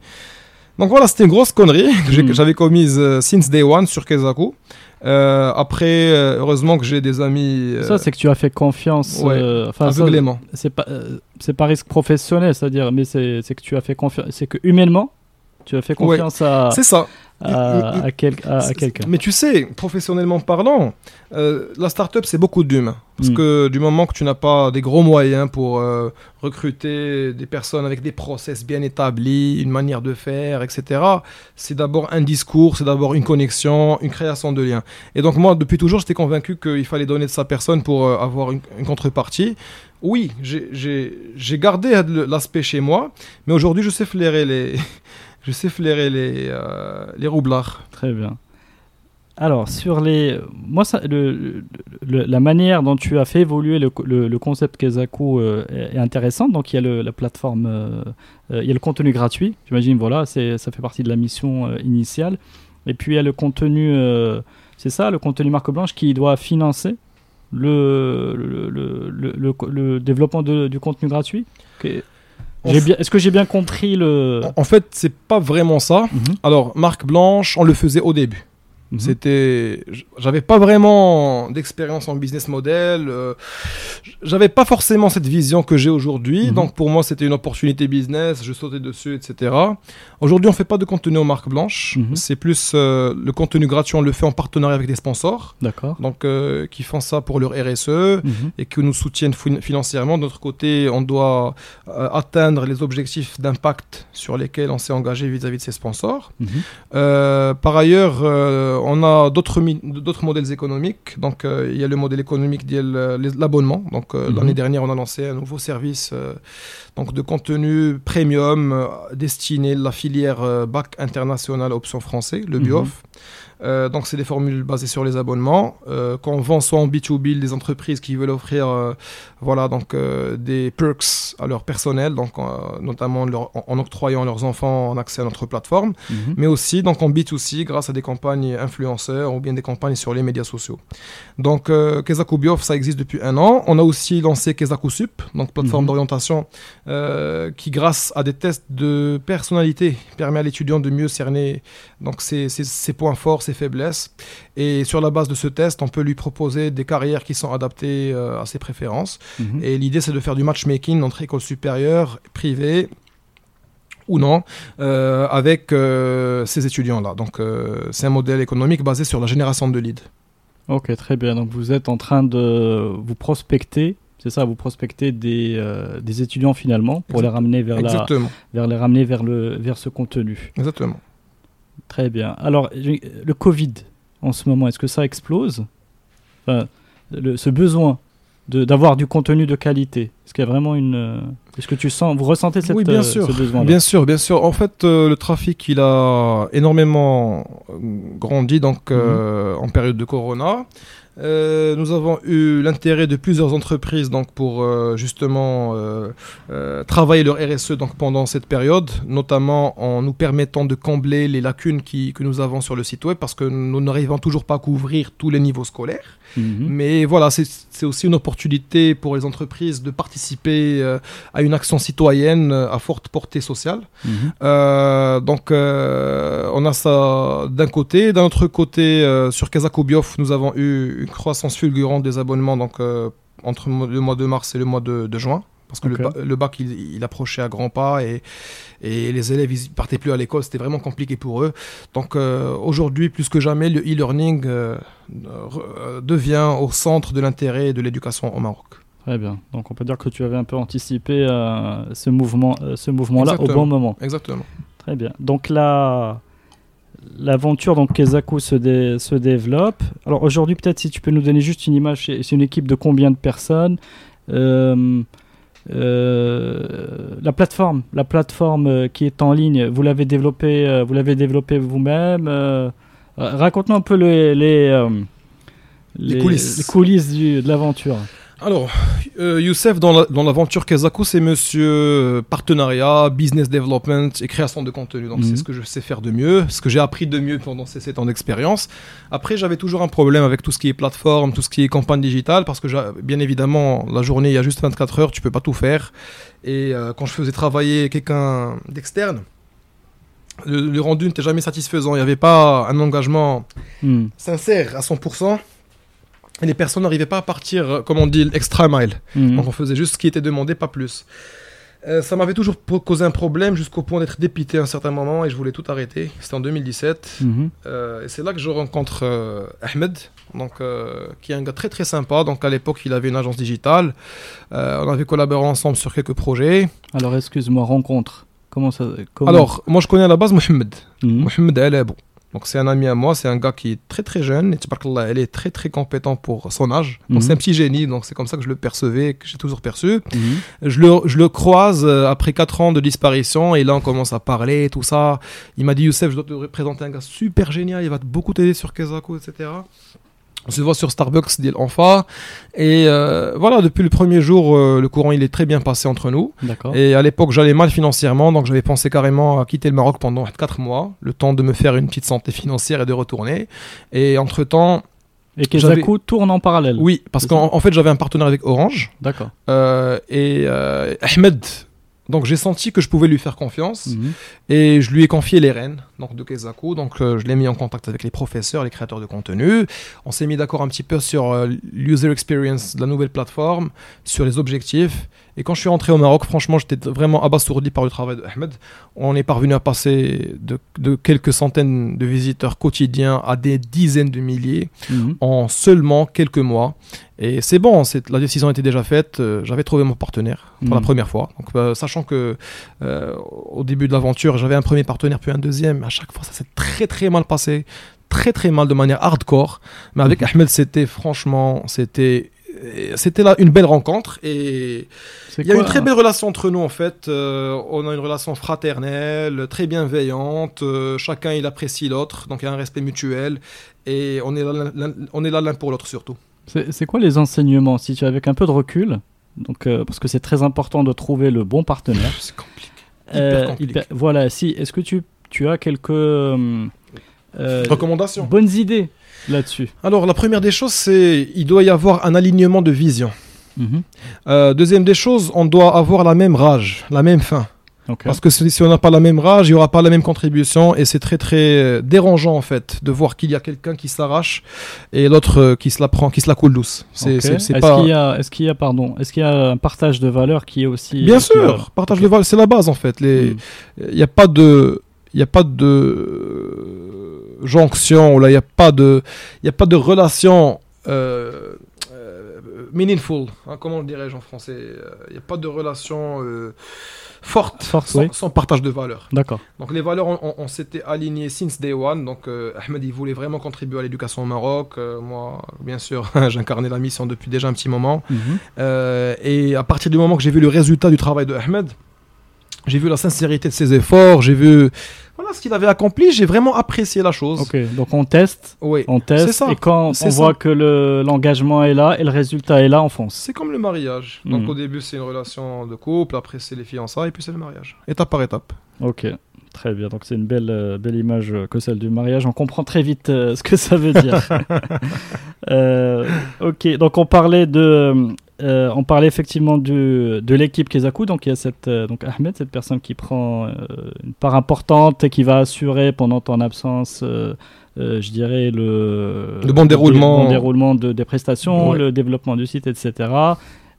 Donc voilà, c'était une grosse connerie que Mm. que j'avais commise since day one sur Kezaku. Euh, après, euh, heureusement que j'ai des amis. euh, Ça, c'est que tu as fait confiance. ouais, aveuglément. c'est pas, c'est pas risque professionnel, c'est-à-dire, mais c'est que tu as fait confiance. C'est que humainement, tu as fait Ouais. confiance à, C'est ça. à, à quel- à- à C'est- quelqu'un. Mais tu sais, professionnellement parlant, euh, la start-up, c'est beaucoup d'humains. Parce Mm. que du moment que tu n'as pas des gros moyens pour euh, recruter des personnes avec des process bien établis, une manière de faire, etc., c'est d'abord un discours, c'est d'abord une connexion, une création de liens. Et donc moi, depuis toujours, j'étais convaincu qu'il fallait donner de sa personne pour euh, avoir une, une contrepartie. Oui, j'ai- gardé l'aspect chez moi, mais aujourd'hui, je sais flairer les... Je sais flairer les, euh, les roublards. Très bien. Alors, sur les. Moi, ça, le, la manière dont tu as fait évoluer le, le- concept Kezaku euh, est, intéressante. Donc, il y a la plateforme, euh, il y a le contenu gratuit. J'imagine, voilà, ça fait partie de la mission initiale. Et puis, il y a le contenu, c'est ça, le contenu marque blanche qui doit financer le, le, développement du contenu gratuit. F- bien, est-ce que j'ai bien compris le. En- En fait, c'est pas vraiment ça. Mhm, Alors, marque blanche, on le faisait au début. Mhm. C'était, j'avais pas vraiment d'expérience en business model. euh, j'avais pas forcément cette vision que j'ai aujourd'hui. Mhm. Donc pour moi, c'était une opportunité business. Je sautais dessus, etc. Aujourd'hui, on fait pas de contenu en marque blanche. Mhm. C'est plus euh, le contenu gratuit. On le fait en partenariat avec des sponsors, D'accord. donc euh, qui font ça pour leur RSE Mhm. et que nous soutiennent fin- financièrement. De notre côté, on doit atteindre les objectifs d'impact sur lesquels on s'est engagé vis-à-vis de ces sponsors. Par ailleurs, on a d'autres modèles économiques. Donc, euh, il y a le modèle économique de l'abonnement. Donc, euh, Mhm. l'année dernière, on a lancé un nouveau service euh, donc de contenu premium destiné à la filière bac international option français, le Mhm. BIOF. Euh, donc, c'est des formules basées sur les abonnements. Euh, qu'on vend soit en B2B, des entreprises qui veulent offrir euh, voilà, donc, des perks à leur personnel, donc, notamment leur- en, octroyant à leurs enfants un accès à notre plateforme Mhm. mais aussi donc en B2C grâce à des campagnes influenceurs ou bien des campagnes sur les médias sociaux. Donc Kezaku Biof, ça existe depuis un an. On a aussi lancé Kezaku Sup, donc plateforme Mhm. d'orientation qui grâce à des tests de personnalité permet à l'étudiant de mieux cerner donc ses, ses- ses points forts, ses faiblesses. Et sur la base de ce test, on peut lui proposer des carrières qui sont adaptées euh, à ses préférences. Mhm. Et l'idée, c'est de faire du matchmaking entre écoles supérieures, privées ou non, euh, avec euh, ces étudiants-là. Donc, c'est un modèle économique basé sur la génération de leads. Ok, très bien. Donc vous êtes en train de vous prospecter, c'est ça, vous prospectez des, euh, des étudiants finalement pour les ramener vers, la, vers les ramener vers le vers ce contenu. exactement. Très bien. Alors le Covid en ce moment, est-ce que ça explose? Enfin, le- ce besoin d'avoir du contenu de qualité, est-ce qu'il y a vraiment une euh, Est-ce que tu sens, vous ressentez cette, oui, bien euh, sûr. ce besoin Bien sûr, bien sûr. En fait, euh, le trafic, il a énormément grandi donc euh, en période de Corona. Euh, nous avons eu l'intérêt de plusieurs entreprises donc pour euh, justement euh, travailler leur RSE pendant cette période, notamment en nous permettant de combler les lacunes qui, que nous avons sur le site web parce que nous n'arrivons toujours pas à couvrir tous les niveaux scolaires. Mhm. Mais voilà, c'est aussi une opportunité pour les entreprises de participer euh, à une action citoyenne euh, à forte portée sociale. Mhm. Euh, donc, on a ça d'un côté. D'un autre côté, sur Kazako Biof, nous avons eu une croissance fulgurante des abonnements donc, entre le mois de mars et le mois de, de juin. Parce que le, ba- le bac, il, il approchait à grands pas et, et les élèves, ils partaient plus à l'école. C'était vraiment compliqué pour eux. Donc, euh, aujourd'hui, plus que jamais, le e-learning euh, euh, devient au centre de l'intérêt de l'éducation au Maroc. Très bien. Donc on peut dire que tu avais un peu anticipé euh, ce mouvement, euh, ce mouvement-là au bon moment. Exactement. Très bien. Donc la l'aventure donc Kezaku se, dé- se développe. Alors aujourd'hui peut-être si tu peux nous donner juste une image, c'est c'est une équipe de combien de personnes? Euh, euh, La plateforme, la plateforme euh, qui est en ligne, vous l'avez développée, euh, vous l'avez développée vous-même. euh, Raconte-nous un peu les les, euh, Les coulisses. les coulisses du- de l'aventure. Alors, euh, Youssef, dans la- dans l'aventure Kazaku, c'est monsieur euh, partenariat, business development et création de contenu. Donc, Mhm. c'est ce que je sais faire de mieux, ce que j'ai appris de mieux pendant ces 7 ans d'expérience. Après, j'avais toujours un problème avec tout ce qui est plateforme, tout ce qui est campagne digitale, parce que, bien évidemment, la journée, il y a juste 24 heures, tu peux pas tout faire. Et euh, quand je faisais travailler quelqu'un d'externe, le, le rendu n'était jamais satisfaisant. Il n'y avait pas un engagement Hmm. sincère à 100%. Et les personnes n'arrivaient pas à partir, euh, comme on dit, l'extra mile. Hmm. Donc on faisait juste ce qui était demandé, pas plus. Euh, ça m'avait toujours causé un problème jusqu'au point d'être dépité à un certain moment et je voulais tout arrêter. C'était en 2017. Mhm. Euh, et c'est là que je rencontre euh, Ahmed, donc, qui est un gars très très sympa. Donc à l'époque, il avait une agence digitale. On avait collaboré ensemble sur quelques projets. Alors excuse-moi, rencontre. Comment ça comment- Alors, moi je connais à la base Mohamed. Mhm. Mohamed Alabou. Donc c'est un ami à moi, c'est un gars qui est très très jeune et tabarakallah, elle est très très compétent pour son âge. Donc Mhm. c'est un petit génie, donc c'est comme ça que je le percevais, que j'ai toujours perçu. Mhm. Je le, je le croise euh, après 4 ans de disparition et là on commence à parler, tout ça. Il m'a dit Youssef, je dois te présenter un gars super génial, il va beaucoup t'aider sur Kezaku, etc. On se voit sur Starbucks, dit Enfa. Et euh, voilà, depuis le premier jour, euh, le courant il est très bien passé entre nous. D'accord. Et à l'époque, j'allais mal financièrement, donc j'avais pensé carrément à quitter le Maroc pendant 4 mois, le temps de me faire une petite santé financière et de retourner. Et entre-temps, Et Kezaku tourne en parallèle. oui, parce qu'en en fait, j'avais un partenaire avec Orange. D'accord. Euh, et euh, Ahmed, donc j'ai senti que je pouvais lui faire confiance Mhm. et je lui ai confié les rênes donc de Kezaku. Donc euh, je l'ai mis en contact avec les professeurs, les créateurs de contenu. On s'est mis d'accord un petit peu sur euh, l'user experience de la nouvelle plateforme, sur les objectifs. Et quand je suis rentré au Maroc, franchement, j'étais vraiment abasourdi par le travail de Ahmed. On est parvenu à passer de, de quelques centaines de visiteurs quotidiens à des dizaines de milliers Mhm. en seulement quelques mois. Et c'est bon, la décision était déjà faite. euh, J'avais trouvé mon partenaire pour la Mhm. première fois. Donc, euh, sachant que euh, au début de l'aventure, j'avais un premier partenaire puis un deuxième. À chaque fois, ça s'est très très mal passé. très très mal de manière hardcore. Mais avec Mhm. Ahmed, c'était franchement, c'était c'était là une belle rencontre et il y a une très belle relation entre nous en fait. Euh, on a une relation fraternelle, très bienveillante. euh, chacun il apprécie l'autre, donc il y a un respect mutuel et on est là, l'un- l'un- on est là l'un pour l'autre surtout. C'est quoi les enseignements Si tu avec un peu de recul, donc, euh, parce que c'est très important de trouver le bon partenaire. C'est compliqué. Hyper compliqué. voilà, si, est-ce que tu, tu as quelques euh, euh, Recommandation. bonnes idées là-dessus Alors la première des choses, c'est il doit y avoir un alignement de vision. Mhm. Euh, deuxième des choses, on doit avoir la même rage, la même fin. Ok. Parce que si on n'a pas la même rage, il n'y aura pas la même contribution et c'est très très euh, dérangeant en fait de voir qu'il y a quelqu'un qui s'arrache et l'autre qui se la prend, qui se la coule douce. C'est Ok. c'est- c'est Est-ce pas. qu'il y a, est-ce qu'il y a, pardon, est-ce qu'il y a un partage de valeurs qui est aussi Bien sûr, partage de valeur, c'est la base en fait. Les, Mm. il n'y a pas de, il y a pas de euh, jonction il n'y a pas de, y a pas de relation euh, euh, meaningful. hein, comment le dirais-je en français Euh, Il n'y a pas de relation euh, forte Forte, sans, oui. sans partage de valeurs. D'accord. Donc les valeurs, on, on- on s'était alignés since day one. Donc euh, Ahmed, il voulait vraiment contribuer à l'éducation au Maroc. Euh, moi, bien sûr, j'incarnais la mission depuis déjà un petit moment. Mhm. Euh, et à partir du moment que j'ai vu le résultat du travail de Ahmed, j'ai vu la sincérité de ses efforts, j'ai vu voilà ce qu'il avait accompli, j'ai vraiment apprécié la chose. Ok, donc on teste, Oui. on teste, ça, et quand on ça. voit que le- l'engagement est là et le résultat est là, on fonce. C'est comme le mariage. Donc Mhm. au début c'est une relation de couple, après c'est les fiançailles, et puis c'est le mariage. Étape par étape. Ok, très bien. Donc c'est une belle, euh, belle image euh, que celle du mariage. On comprend très vite euh, ce que ça veut dire. Ok, donc on parlait de, euh, on parlait effectivement du, de l'équipe Kezaku. Donc il y a cette, euh, donc Ahmed, cette personne qui prend euh, une part importante et qui va assurer pendant ton absence. je dirais le, Le bon déroulement. bon déroulement de, des prestations, Ouais. le développement du site, etc.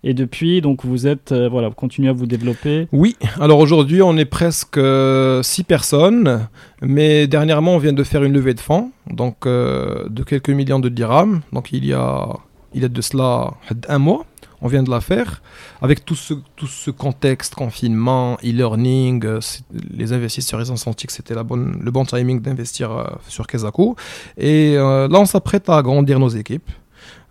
Et depuis, donc vous êtes, voilà, vous continuez à vous développer. Oui, alors aujourd'hui on est presque 6 personnes, mais dernièrement on vient de faire une levée de fonds, donc de quelques millions de dirhams, donc il y a, il y a de cela un mois, on vient de la faire, avec tout ce, tout ce contexte, confinement, e-learning, euh, les investisseurs ils ont senti que c'était le bon timing d'investir euh, sur Kezaku, et euh, là on s'apprête à agrandir nos équipes.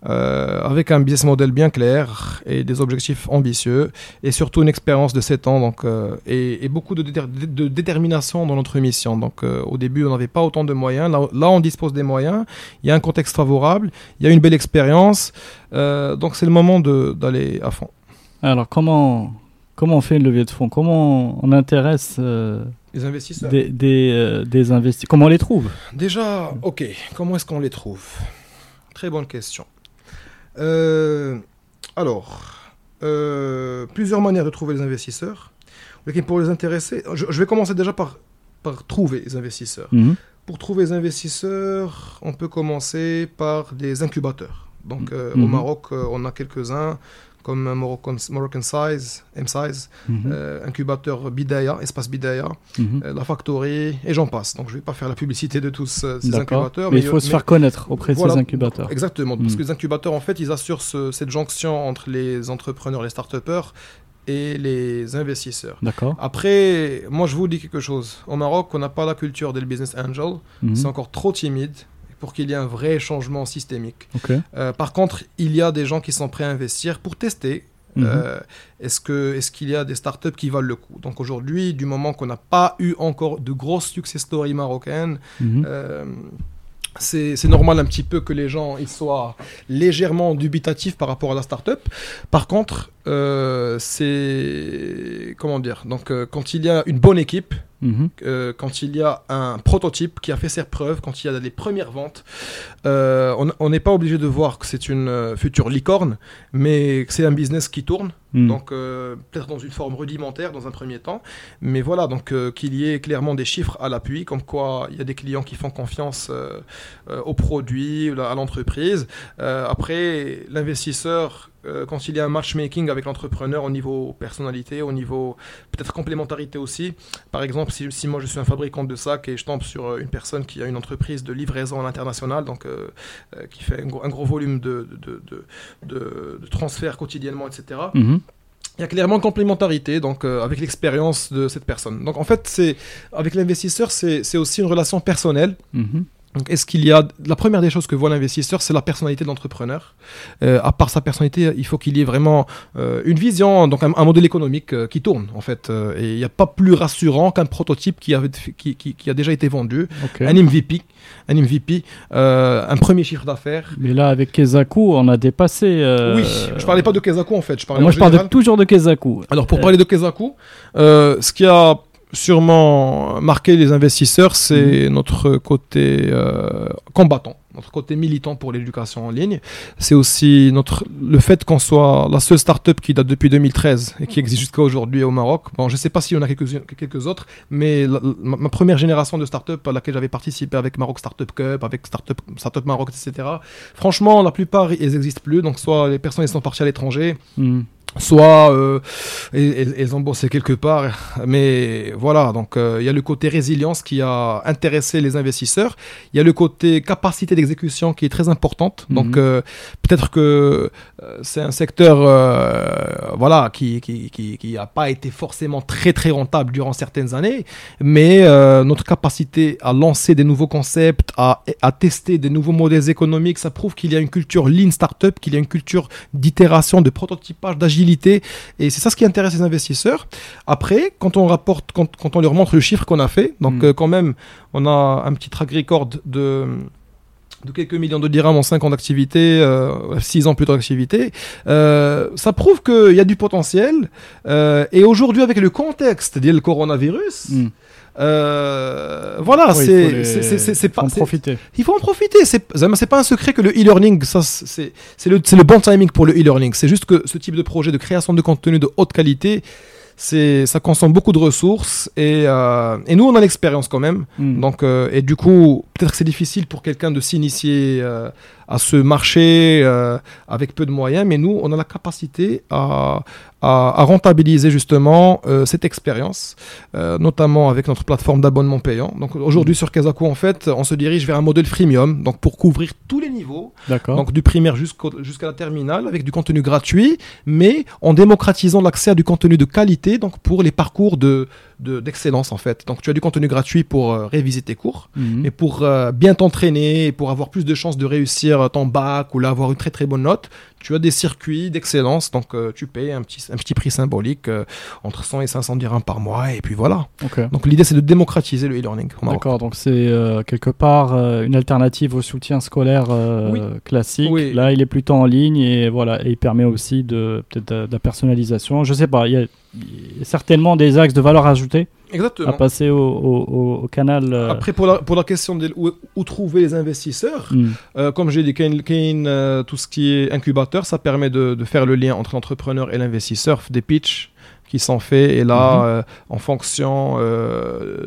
Euh, avec un business model bien clair et des objectifs ambitieux et surtout une expérience de 7 ans donc, euh, et, et beaucoup de, déter- de détermination dans notre mission. Donc, euh, au début, on n'avait pas autant de moyens. Là, là, on dispose des moyens. Il y a un contexte favorable. Il y a une belle expérience. Donc, c'est le moment d'aller à fond. Alors, comment, comment on fait une levée de fonds? Comment on intéresse Les investisseurs. des, des, des investisseurs Comment on les trouve? Déjà, ok, comment est-ce qu'on les trouve? Très bonne question. Euh, alors, euh, plusieurs manières de trouver les investisseurs. Pour les intéresser, je, je vais commencer déjà par, par trouver les investisseurs. Mhm. Pour trouver les investisseurs, on peut commencer par des incubateurs. Donc euh, au Mhm. Maroc, on a quelques-uns, comme Moroccan, Moroccan Size, M-Size, Mhm. euh, incubateur Bidaya, espace Bidaya, Mhm. euh, la Factory, et j'en passe. Donc je ne vais pas faire la publicité de tous euh, ces incubateurs. Mais il faut se faire connaître auprès de voilà. ces incubateurs. Exactement, parce Mhm. que les incubateurs, en fait, ils assurent ce- cette jonction entre les entrepreneurs, les start-upers et les investisseurs. D'accord. Après, moi, je vous dis quelque chose. Au Maroc, on n'a pas la culture des business angel. Mhm. C'est encore trop timide pour qu'il y ait un vrai changement systémique. Euh, par contre, il y a des gens qui sont prêts à investir pour tester. Mhm. euh, est-ce que est-ce qu'il y a des startups qui valent le coup? Donc aujourd'hui, du moment qu'on n'a pas eu encore de grosses success stories marocaines, Mhm. euh, c'est c'est normal un petit peu que les gens ils soient légèrement dubitatifs par rapport à la startup. Par contre, euh, c'est comment dire Donc euh, quand il y a une bonne équipe, Mhm. euh, quand il y a un prototype qui a fait ses preuves, quand il y a les premières ventes, on- n'est pas obligé de voir que c'est une future licorne, mais que c'est un business qui tourne, Mhm. donc peut-être dans une forme rudimentaire dans un premier temps, mais voilà, donc qu'il y ait clairement des chiffres à l'appui, comme quoi il y a des clients qui font confiance au produit, à l'entreprise. Après, l'investisseur, euh, quand il y a un matchmaking avec l'entrepreneur au niveau personnalité, au niveau peut-être complémentarité aussi, par exemple, si, si moi je suis un fabricant de sacs et je tombe sur euh, une personne qui a une entreprise de livraison à l'international, donc euh, euh, qui fait un gros, un gros volume de, de, de, de- de transferts quotidiennement, etc. Mhm. Il y a clairement une complémentarité donc euh, avec l'expérience de cette personne. Donc en fait, c'est avec l'investisseur, c'est c'est aussi une relation personnelle. Mhm. Donc, est-ce qu'il y a la première des choses que voit l'investisseur, c'est la personnalité de l'entrepreneur. Euh, à part sa personnalité, il faut qu'il y ait vraiment euh, une vision, donc un, un modèle économique euh, qui tourne en fait. Et il n'y a pas plus rassurant qu'un prototype qui, avait, qui, qui, qui a déjà été vendu, un MVP, un MVP, un premier chiffre d'affaires. Mais là, avec Kezaku, on a dépassé. Oui, je parlais pas de Kezaku en fait. Je parlais Moi, je parle de- toujours de Kezaku. Alors pour parler de Kezaku, ce qui a sûrement marqué les investisseurs, c'est notre côté euh, combattant, notre côté militant pour l'éducation en ligne. C'est aussi notre le fait qu'on soit la seule start-up qui date depuis 2013 et qui existe jusqu'à aujourd'hui au Maroc. Bon, je sais pas s'il y en a quelques, quelques autres, mais la- ma, ma première génération de start-up à laquelle j'avais participé avec Maroc Startup Cup, avec Startup, Startup Maroc, etc. Franchement, la plupart, ils n'existent plus. Donc, soit les personnes elles sont parties à l'étranger, Hmm. Soit euh, elles, ont bossé quelque part. Mais voilà, donc euh, il y a le côté résilience qui a intéressé les investisseurs. Il y a le côté capacité d'exécution qui est très importante. Mhm. Donc euh, peut-être que euh, c'est un secteur voilà, qui qui, qui, qui a pas été forcément très très rentable durant certaines années, mais notre capacité à lancer des nouveaux concepts, à, à tester des nouveaux modèles économiques, ça prouve qu'il y a une culture lean startup, qu'il y a une culture d'itération, de prototypage, d'agilité, et c'est ça ce qui intéresse les investisseurs. Après, quand on rapporte, quand, quand on leur montre le chiffre qu'on a fait, donc Mm. euh, quand même, on a un petit track record de de quelques millions de dirhams en 5 ans d'activité, 6 ans plutôt d'activité, euh, ça prouve qu'il y a du potentiel. euh, et aujourd'hui, avec le contexte au coronavirus, Hmm. Euh, voilà, Oui, il c'est c'est- c'est faut pas. en profiter. il faut en profiter. C'est pas un secret que le e-learning, c'est le, le bon timing pour le e-learning. C'est juste que ce type de projet de création de contenu de haute qualité, ça consomme beaucoup de ressources et, euh, et nous on a l'expérience quand même. Hmm. Donc euh, et du coup peut-être que c'est difficile pour quelqu'un de s'initier euh, à ce marché euh, avec peu de moyens, mais nous on a la capacité à à, à rentabiliser justement euh, cette expérience, euh, notamment avec notre plateforme d'abonnement payant. Donc aujourd'hui sur Kazaku en fait, on se dirige vers un modèle freemium, donc pour couvrir tous les niveaux, donc du primaire jusqu'à la terminale, avec du contenu gratuit, mais en démocratisant l'accès à du contenu de qualité, donc pour les parcours de de- d'excellence en fait. Donc tu as du contenu gratuit pour euh, réviser tes cours. Mhm. Et pour euh, bien t'entraîner, et pour avoir plus de chances de réussir ton bac ou là avoir une très très bonne note, tu as des circuits d'excellence. Donc euh, tu payes un petit, un petit prix symbolique euh, entre 100 et 500 dirhams par mois. Et puis voilà. Ok. Donc l'idée c'est de démocratiser le e-learning. D'accord, donc c'est euh, quelque part une alternative au soutien scolaire Oui. classique. Oui. Là, il est plutôt en ligne et voilà, et il permet aussi de peut-être de, de la personnalisation. Je sais pas, il y, a, il y a certainement des axes de valeur ajoutée à Exactement. passer au, au- au- au canal. euh, Après, pour la, pour la question de où, où trouver les investisseurs, hmm. euh, comme j'ai dit, Kane, Kane, euh, tout ce qui est incubateur, ça permet de, de faire le lien entre l'entrepreneur et l'investisseur, des pitchs qui sont faits. Et là, euh, en fonction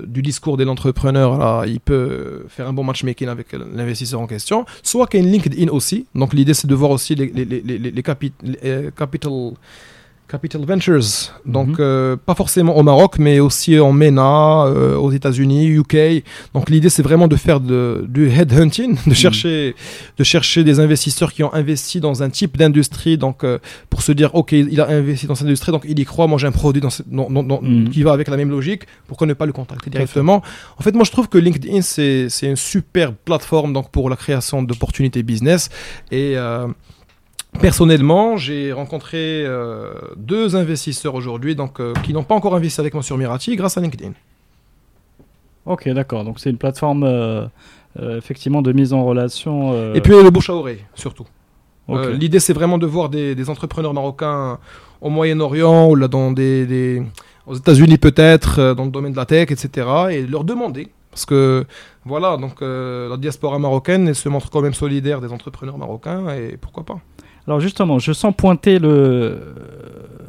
du discours de l'entrepreneur, il peut faire un bon matchmaking avec l'investisseur en question. Soit une LinkedIn aussi. Donc l'idée, c'est de voir aussi les, les, les, les, les capi- les, capital Capital Ventures, donc Mhm. euh, pas forcément au Maroc, mais aussi en MENA, euh, aux États-Unis, UK. Donc l'idée c'est vraiment de faire de, du headhunting, de chercher, de chercher des investisseurs qui ont investi dans un type d'industrie, donc euh, pour se dire ok il a investi dans cette industrie, donc il y croit. Moi j'ai un produit dans, Mhm. qui va avec la même logique. Pourquoi ne pas le contacter directement? En fait moi je trouve que LinkedIn c'est c'est une super plateforme donc pour la création d'opportunités business et Personnellement, j'ai rencontré euh, deux investisseurs aujourd'hui donc euh, qui n'ont pas encore investi avec moi sur Mirati grâce à LinkedIn. Ok, d'accord. Donc c'est une plateforme euh, effectivement de mise en relation. Et puis le bouche à oreille surtout. L'idée c'est vraiment de voir des, des entrepreneurs marocains au Moyen-Orient ou là dans des, des- aux États-Unis peut-être dans le domaine de la tech etc. et leur demander parce que voilà donc euh, la diaspora marocaine elle se montre quand même solidaire des entrepreneurs marocains et pourquoi pas. Alors justement, je sens pointer le,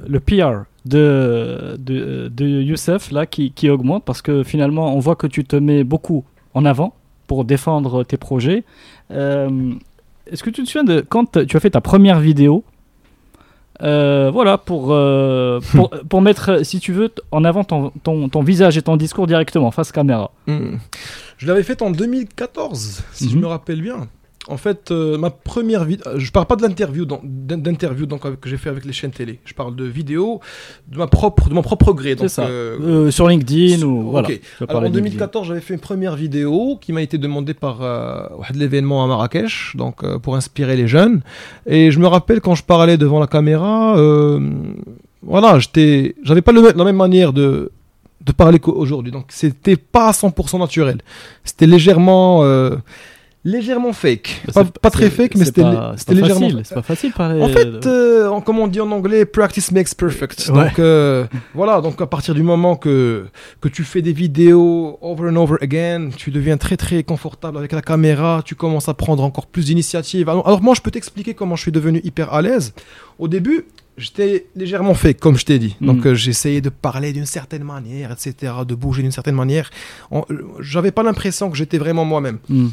le PR de, de, de Youssef là, qui, qui augmente parce que finalement, on voit que tu te mets beaucoup en avant pour défendre tes projets. Euh, Est-ce que tu te souviens de quand tu as fait ta première vidéo? Euh, voilà, pour, euh, pour, pour mettre, si tu veux, en avant ton, ton, ton visage et ton discours directement face caméra. Hmm. Je l'avais fait en 2014 si je Mhm. me rappelle bien. En fait, euh, ma première vidéo, je parle pas de l'interview d'interview donc avec- que j'ai fait avec les chaînes télé. Je parle de vidéo de ma propre, de mon propre gré. Donc, ça. euh, Euh, sur LinkedIn sur- ou voilà. Alors en de LinkedIn. 2014, j'avais fait une première vidéo qui m'a été demandée par euh, l'événement à Marrakech, donc euh, pour inspirer les jeunes. Et je me rappelle quand je parlais devant la caméra, euh, voilà, j'étais, j'avais pas le la même manière de de parler qu'aujourd'hui. Donc c'était pas à 100% naturel. C'était légèrement euh, légèrement fake. Bah, Pas, très fake, mais c'est c'était légèrement. facile. C'est pas facile parler. En fait, euh, en- comme on dit en anglais, practice makes perfect. Ouais. Donc euh, voilà, donc à partir du moment que que tu fais des vidéos over and over again, tu deviens très très confortable avec la caméra, tu commences à prendre encore plus d'initiatives. Alors, alors moi, je peux t'expliquer comment je suis devenu hyper à l'aise. Au début, j'étais légèrement fake, comme je t'ai dit. Mhm. Donc euh, j'essayais de parler d'une certaine manière, etc., de bouger d'une certaine manière. J'avais pas l'impression que j'étais vraiment moi-même. hmm.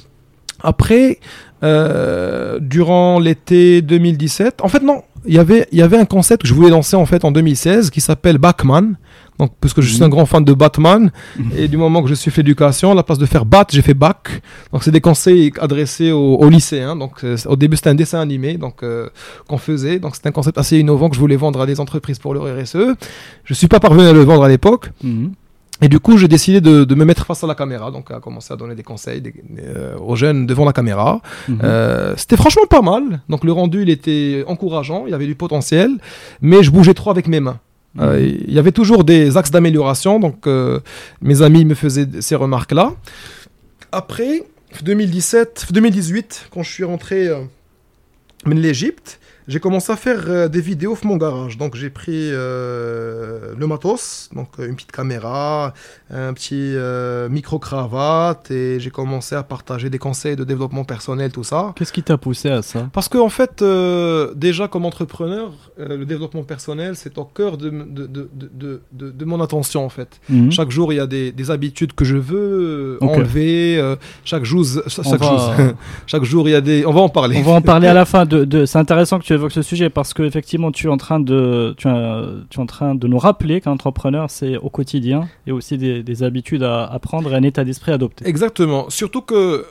Après, euh, durant l'été 2017, en fait non, il y avait il y avait un concept que je voulais lancer en fait en 2016 qui s'appelle Backman. Donc parce que je suis Mhm. un grand fan de Batman Mhm. et du moment que je suis fait l'éducation, à la place de faire Bat, j'ai fait Back. Donc c'est des conseils adressés aux, aux lycéens. Donc euh, au début c'était un dessin animé donc euh, qu'on faisait. Donc c'était un concept assez innovant que je voulais vendre à des entreprises pour leur RSE. Je suis pas parvenu à le vendre à l'époque. Mhm. Et du coup, j'ai décidé de, de me mettre face à la caméra, donc à commencer à donner des conseils des- euh, aux jeunes devant la caméra. Mhm. Euh, C'était franchement pas mal. Donc le rendu, il était encourageant, il y avait du potentiel, mais je bougeais trop avec mes mains. Euh, Mhm. il y avait toujours des axes d'amélioration, donc euh, mes amis me faisaient ces remarques-là. Après, 2017, 2018, quand je suis rentré euh, de l'Égypte, j'ai commencé à faire euh, des vidéos dans mon garage. Donc j'ai pris euh, le matos, donc euh, une petite caméra, un petit euh, micro-cravate, et j'ai commencé à partager des conseils de développement personnel, tout ça. Qu'est-ce qui t'a poussé à ça? Parce qu'en en fait, euh, déjà comme entrepreneur, le développement personnel, c'est au cœur de, de, de, de, mon attention en fait. Mhm. Chaque jour, il y a des, des habitudes que je veux enlever. chaque jour, chaque, On chaque va- jour, chaque jour, il y a des. On va en parler. On va en parler à la fin. De, de- C'est intéressant que tu évoques ce sujet parce que effectivement, tu es en train de, tu, tu es en train de nous rappeler qu'un entrepreneur, c'est au quotidien et aussi des, des habitudes à, à prendre et un état d'esprit à adopter. Exactement. Surtout que,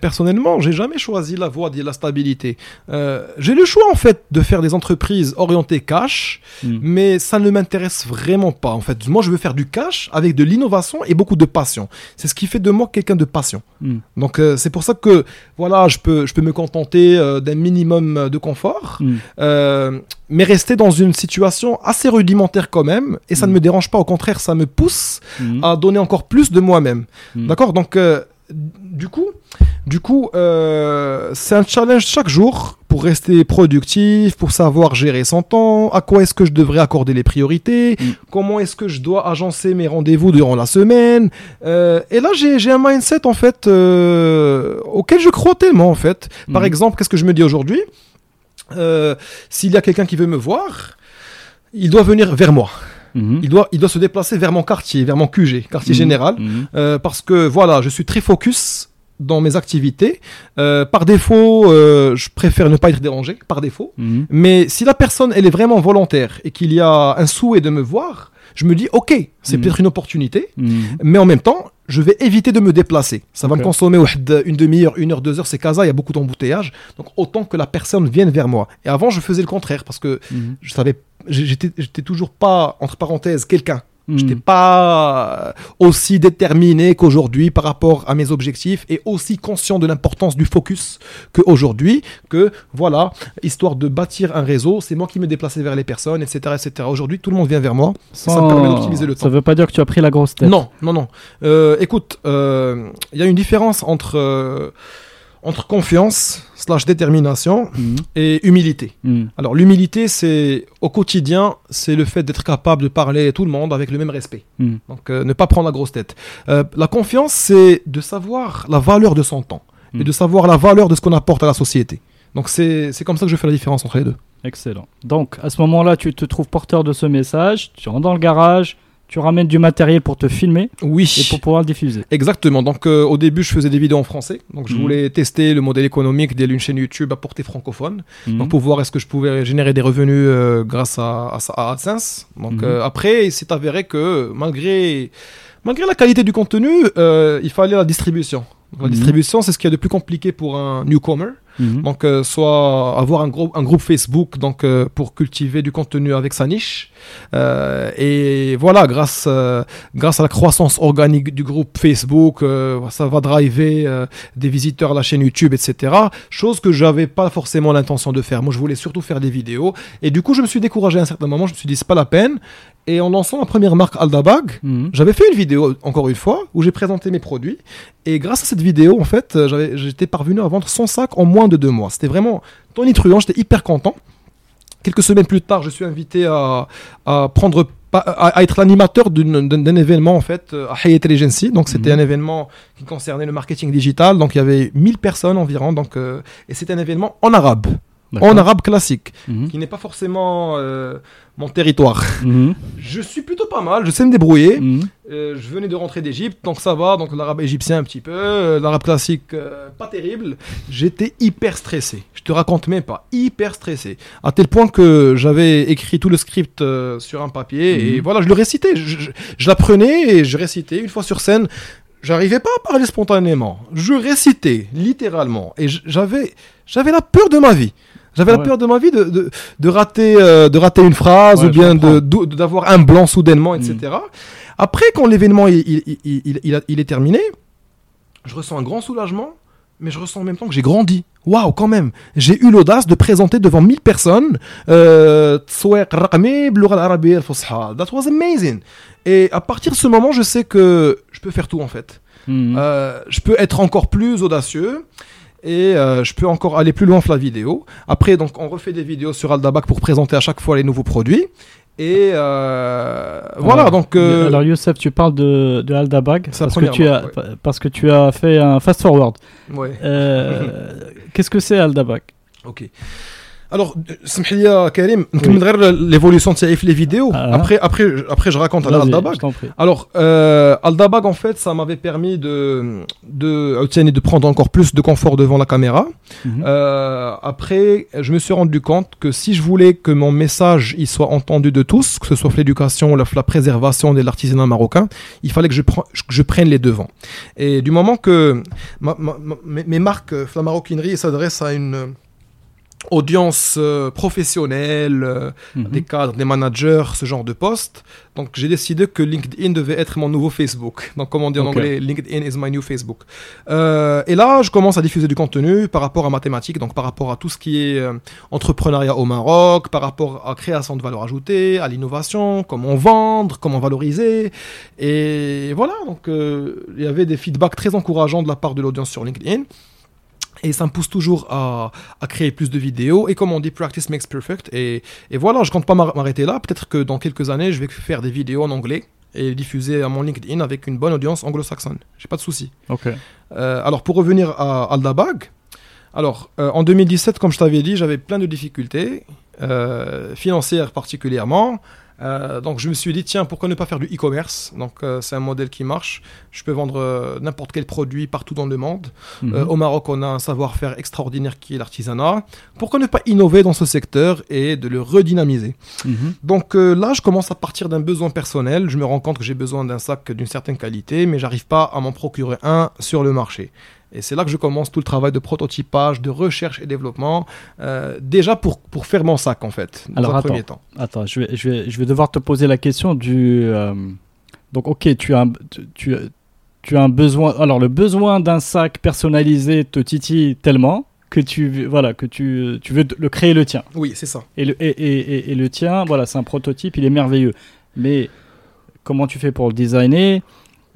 personnellement, j'ai jamais choisi la voie de la stabilité. Euh, j'ai le choix en fait de faire des entreprises orientées cash, Mhm. mais ça ne m'intéresse vraiment pas. En fait, moi, je veux faire du cash avec de l'innovation et beaucoup de passion. C'est ce qui fait de moi quelqu'un de passion. Mhm. Donc, euh, c'est pour ça que, voilà, je peux, je peux me contenter euh, d'un minimum de confort. Euh, mais rester dans une situation assez rudimentaire quand même, et ça ne me dérange pas, au contraire, ça me pousse à donner encore plus de moi-même. D'accord? Donc, du coup, du coup euh, c'est un challenge chaque jour pour rester productif, pour savoir gérer son temps, à quoi est-ce que je devrais accorder les priorités, Mm. comment est-ce que je dois agencer mes rendez-vous durant la semaine. Euh, et là, j'ai j'ai un mindset, en fait, euh, auquel je crois tellement, en fait. Par Mhm. exemple, qu'est-ce que je me dis aujourd'hui? S'il y a quelqu'un qui veut me voir, il doit venir vers moi. Mhm. Il doit, il doit se déplacer vers mon quartier, vers mon QG, quartier Mhm. général. Mhm. Euh, parce que voilà, je suis très focus dans mes activités. Euh, par défaut, euh, je préfère ne pas être dérangé, par défaut. Mais si la personne, elle est vraiment volontaire et qu'il y a un souhait de me voir, je me dis, ok, c'est peut-être une opportunité, mais en même temps, je vais éviter de me déplacer. Ça va me consommer une demi-heure, une heure, deux heures, c'est casa, il y a beaucoup d'embouteillages. Donc autant que la personne vienne vers moi. Et avant, je faisais le contraire parce que Mhm. je savais, j'étais toujours pas, entre parenthèses, quelqu'un. J'étais Mhm. pas aussi déterminé qu'aujourd'hui par rapport à mes objectifs et aussi conscient de l'importance du focus qu'aujourd'hui. Que voilà, histoire de bâtir un réseau, c'est moi qui me déplaçais vers les personnes, etc. etc. Aujourd'hui, tout le monde vient vers moi. Ça me permet d'optimiser le Ça temps. veut pas dire que tu as pris la grosse tête. Non, non, non. Euh, écoute, euh, il y a une différence entre, euh, entre confiance slash détermination Mhm. et humilité. Mhm. Alors l'humilité, c'est au quotidien, c'est le fait d'être capable de parler à tout le monde avec le même respect. Mhm. Donc euh, ne pas prendre la grosse tête. Euh, la confiance, c'est de savoir la valeur de son temps et de savoir la valeur de ce qu'on apporte à la société. Donc c'est c'est comme ça que je fais la différence entre les deux. Excellent. Donc, à ce moment-là, tu te trouves porteur de ce message, tu rentres dans le garage, tu ramènes du matériel pour te filmer Oui. et pour pouvoir le diffuser. Exactement. Donc euh, au début, je faisais des vidéos en français. Donc je Mhm. voulais tester le modèle économique d'une chaîne YouTube à portée francophone. Mhm. Donc pour voir est-ce que je pouvais générer des revenus euh, grâce à, à, à AdSense. Donc Mhm. euh, après, il s'est avéré que malgré, malgré la qualité du contenu, il fallait la distribution. La distribution, c'est ce qu'il y a de plus compliqué pour un newcomer. Mhm. Donc, euh, soit avoir un, groupe Facebook donc, euh, pour cultiver du contenu avec sa niche. Euh, et voilà, grâce, grâce à la croissance organique du groupe Facebook, ça va driver des visiteurs à la chaîne YouTube, etc. Chose que j'avais pas forcément l'intention de faire. Moi, je voulais surtout faire des vidéos. Et du coup, je me suis découragé à un certain moment. Je me suis dit, c'est pas la peine. Et en lançant ma première marque Aldabag, Mhm. j'avais fait une vidéo, encore une fois, où j'ai présenté mes produits. Et grâce à cette vidéo, en fait, j'avais- j'étais parvenu à vendre 100 sacs en moins de deux mois. C'était vraiment tonitruant, j'étais hyper content. Quelques semaines plus tard, je suis invité à, à prendre à, être l'animateur d'un événement en fait euh, à Hayat Regency. Donc c'était Mhm. un événement qui concernait le marketing digital. Donc il y avait 1000 personnes environ. Donc euh, et c'était un événement en arabe. En arabe classique, Mhm. qui n'est pas forcément euh, mon territoire. Mhm. Je suis plutôt pas mal, je sais me débrouiller. Mhm. Euh, je venais de rentrer d'Égypte, donc ça va. Donc l'arabe égyptien un petit peu, euh, l'arabe classique pas terrible. J'étais hyper stressé. Je te raconte même pas, hyper stressé, à tel point que j'avais écrit tout le script sur un papier et voilà, je le récitais. Je, je- je l'apprenais et je récitais une fois sur scène. J'arrivais pas à parler spontanément. Je récitais littéralement et j'avais j'avais la peur de ma vie. J'avais la peur de ma vie de, de, rater, euh, de rater une phrase ou bien d'avoir un blanc soudainement, etc. Mm. Après, quand l'événement il, il, il, il, est terminé, je ressens un grand soulagement, mais je ressens en même temps que j'ai grandi. Waouh, quand même J'ai eu l'audace de présenter devant 1000 personnes euh, That was amazing Et à partir de ce moment, je sais que je peux faire tout en fait. Mm. Euh, je peux être encore plus audacieux et euh, je peux encore aller plus loin que la vidéo. Après, donc, on refait des vidéos sur Aldabac pour présenter à chaque fois les nouveaux produits. Et euh, voilà, Alors, donc. euh, Alors Youssef, tu parles de, de Aldabag parce que, tu as, parce que tu as fait un fast forward. ouais, Qu'est-ce que c'est Aldabag ok. Alors, euh, Smhilia Karim, oui. l'évolution de CF les vidéos. Après, après, après, je raconte à Aldabag. Alors, euh, Aldabag, en fait, ça m'avait permis de, de, euh, de prendre encore plus de confort devant la caméra. Après, je me suis rendu compte que si je voulais que mon message il soit entendu de tous, que ce soit l'éducation, la, la préservation de l'artisanat marocain, il fallait que je, je prenne les devants. Et du moment que mes marques, la maroquinerie s'adressent à une audience euh, professionnelle, euh, Mhm. des cadres, des managers, ce genre de poste. Donc j'ai décidé que LinkedIn devait être mon nouveau Facebook. Donc comme on dit en anglais, LinkedIn is my new Facebook. Euh, et là, je commence à diffuser du contenu par rapport à ma thématique, donc par rapport à tout ce qui est euh, entrepreneuriat au Maroc, par rapport à création de valeur ajoutée, à l'innovation, comment vendre, comment valoriser. Et voilà, donc il y avait des feedbacks très encourageants de la part de l'audience sur LinkedIn. Et ça me pousse toujours à, à créer plus de vidéos. Et comme on dit, practice makes perfect. Et, et voilà, je compte pas m'ar- m'arrêter là. Peut-être que dans quelques années, je vais faire des vidéos en anglais et diffuser à mon LinkedIn avec une bonne audience anglo-saxonne. J'ai pas de souci. Ok. Euh, alors pour revenir à Aldabag, alors euh, en 2017, comme je t'avais dit, j'avais plein de difficultés euh, financières particulièrement. Euh, donc je me suis dit tiens pourquoi ne pas faire du e-commerce? Donc euh, c'est un modèle qui marche je peux vendre euh, n'importe quel produit partout dans le monde Mhm. au Maroc, on a un savoir-faire extraordinaire qui est l'artisanat. Pourquoi ne pas innover dans ce secteur et de le redynamiser? Mhm. Donc là, je commence à partir d'un besoin personnel. Je me rends compte que j'ai besoin d'un sac d'une certaine qualité, mais j'arrive pas à m'en procurer un sur le marché. Et c'est là que je commence tout le travail de prototypage, de recherche et développement, euh, déjà pour, pour faire mon sac en fait, dans Alors, un attends. premier temps. Attends, je vais, je, vais, je vais devoir te poser la question du. euh, donc, ok, tu as, un, tu, tu, tu as un besoin. Alors, le besoin d'un sac personnalisé te titille tellement que tu, voilà, que tu, tu veux le créer le tien. Oui, c'est ça. Et le, et, et, et- et le tien, voilà, c'est un prototype, il est merveilleux. Mais comment tu fais pour le designer?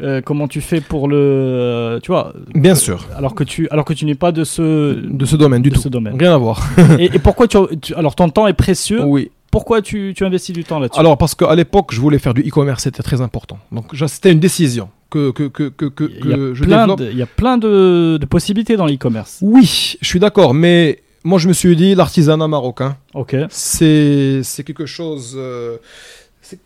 Euh, Comment tu fais pour le. euh, tu vois Bien sûr, alors que tu, alors que tu n'es pas de ce, de ce domaine du de tout. ce domaine. Rien à voir. et, et pourquoi tu, tu- Alors, ton temps est précieux. Oui. Pourquoi tu, tu investis du temps là-dessus? Alors parce qu'à l'époque, je voulais faire du e-commerce, c'était très important. Donc c'était une décision que, que, que, que, que, Il y a que je plein développe. de- il y a plein de, de possibilités dans l'e-commerce. Oui, je suis d'accord, mais moi je me suis dit l'artisanat marocain, Ok. c'est c'est quelque chose euh,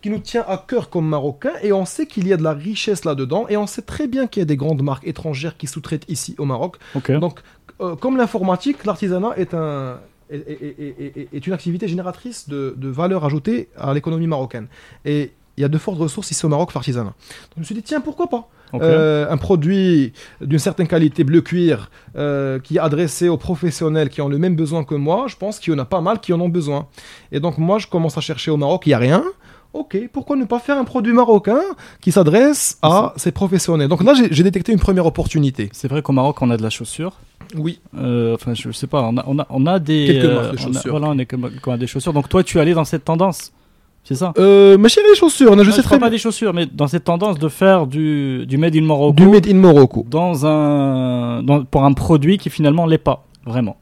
qui nous tient à cœur comme Marocains et on sait qu'il y a de la richesse là-dedans et on sait très bien qu'il y a des grandes marques étrangères qui sous-traitent ici au Maroc. Donc euh, comme l'informatique, l'artisanat est un est, une activité génératrice de, de valeur ajoutée à l'économie marocaine. Et il y a de fortes ressources ici au Maroc pour l'artisanat. Donc je me suis dit, tiens, pourquoi pas? Euh, un produit d'une certaine qualité bleu cuir euh, qui est adressé aux professionnels qui ont le même besoin que moi, je pense qu'il y en a pas mal qui en ont besoin. Et donc moi, je commence à chercher au Maroc, il n'y a rien. Ok, pourquoi ne pas faire un produit marocain qui s'adresse à ces professionnels Donc là, j'ai détecté une première opportunité. C'est vrai qu'au Maroc, on a de la chaussure. Oui. Euh, enfin, je sais pas, on a, on a, on a des. Quelques euh, marques de on a- chaussures. voilà, on est comme, comme des chaussures. Donc toi, tu es allé dans cette tendance. C'est ça? Euh, ma chérie, les chaussures, je Ah, sais je très pas des chaussures, mais dans cette tendance de faire du, du made in Morocco Du made in Morocco. dans un, dans- pour un produit qui finalement l'est pas, vraiment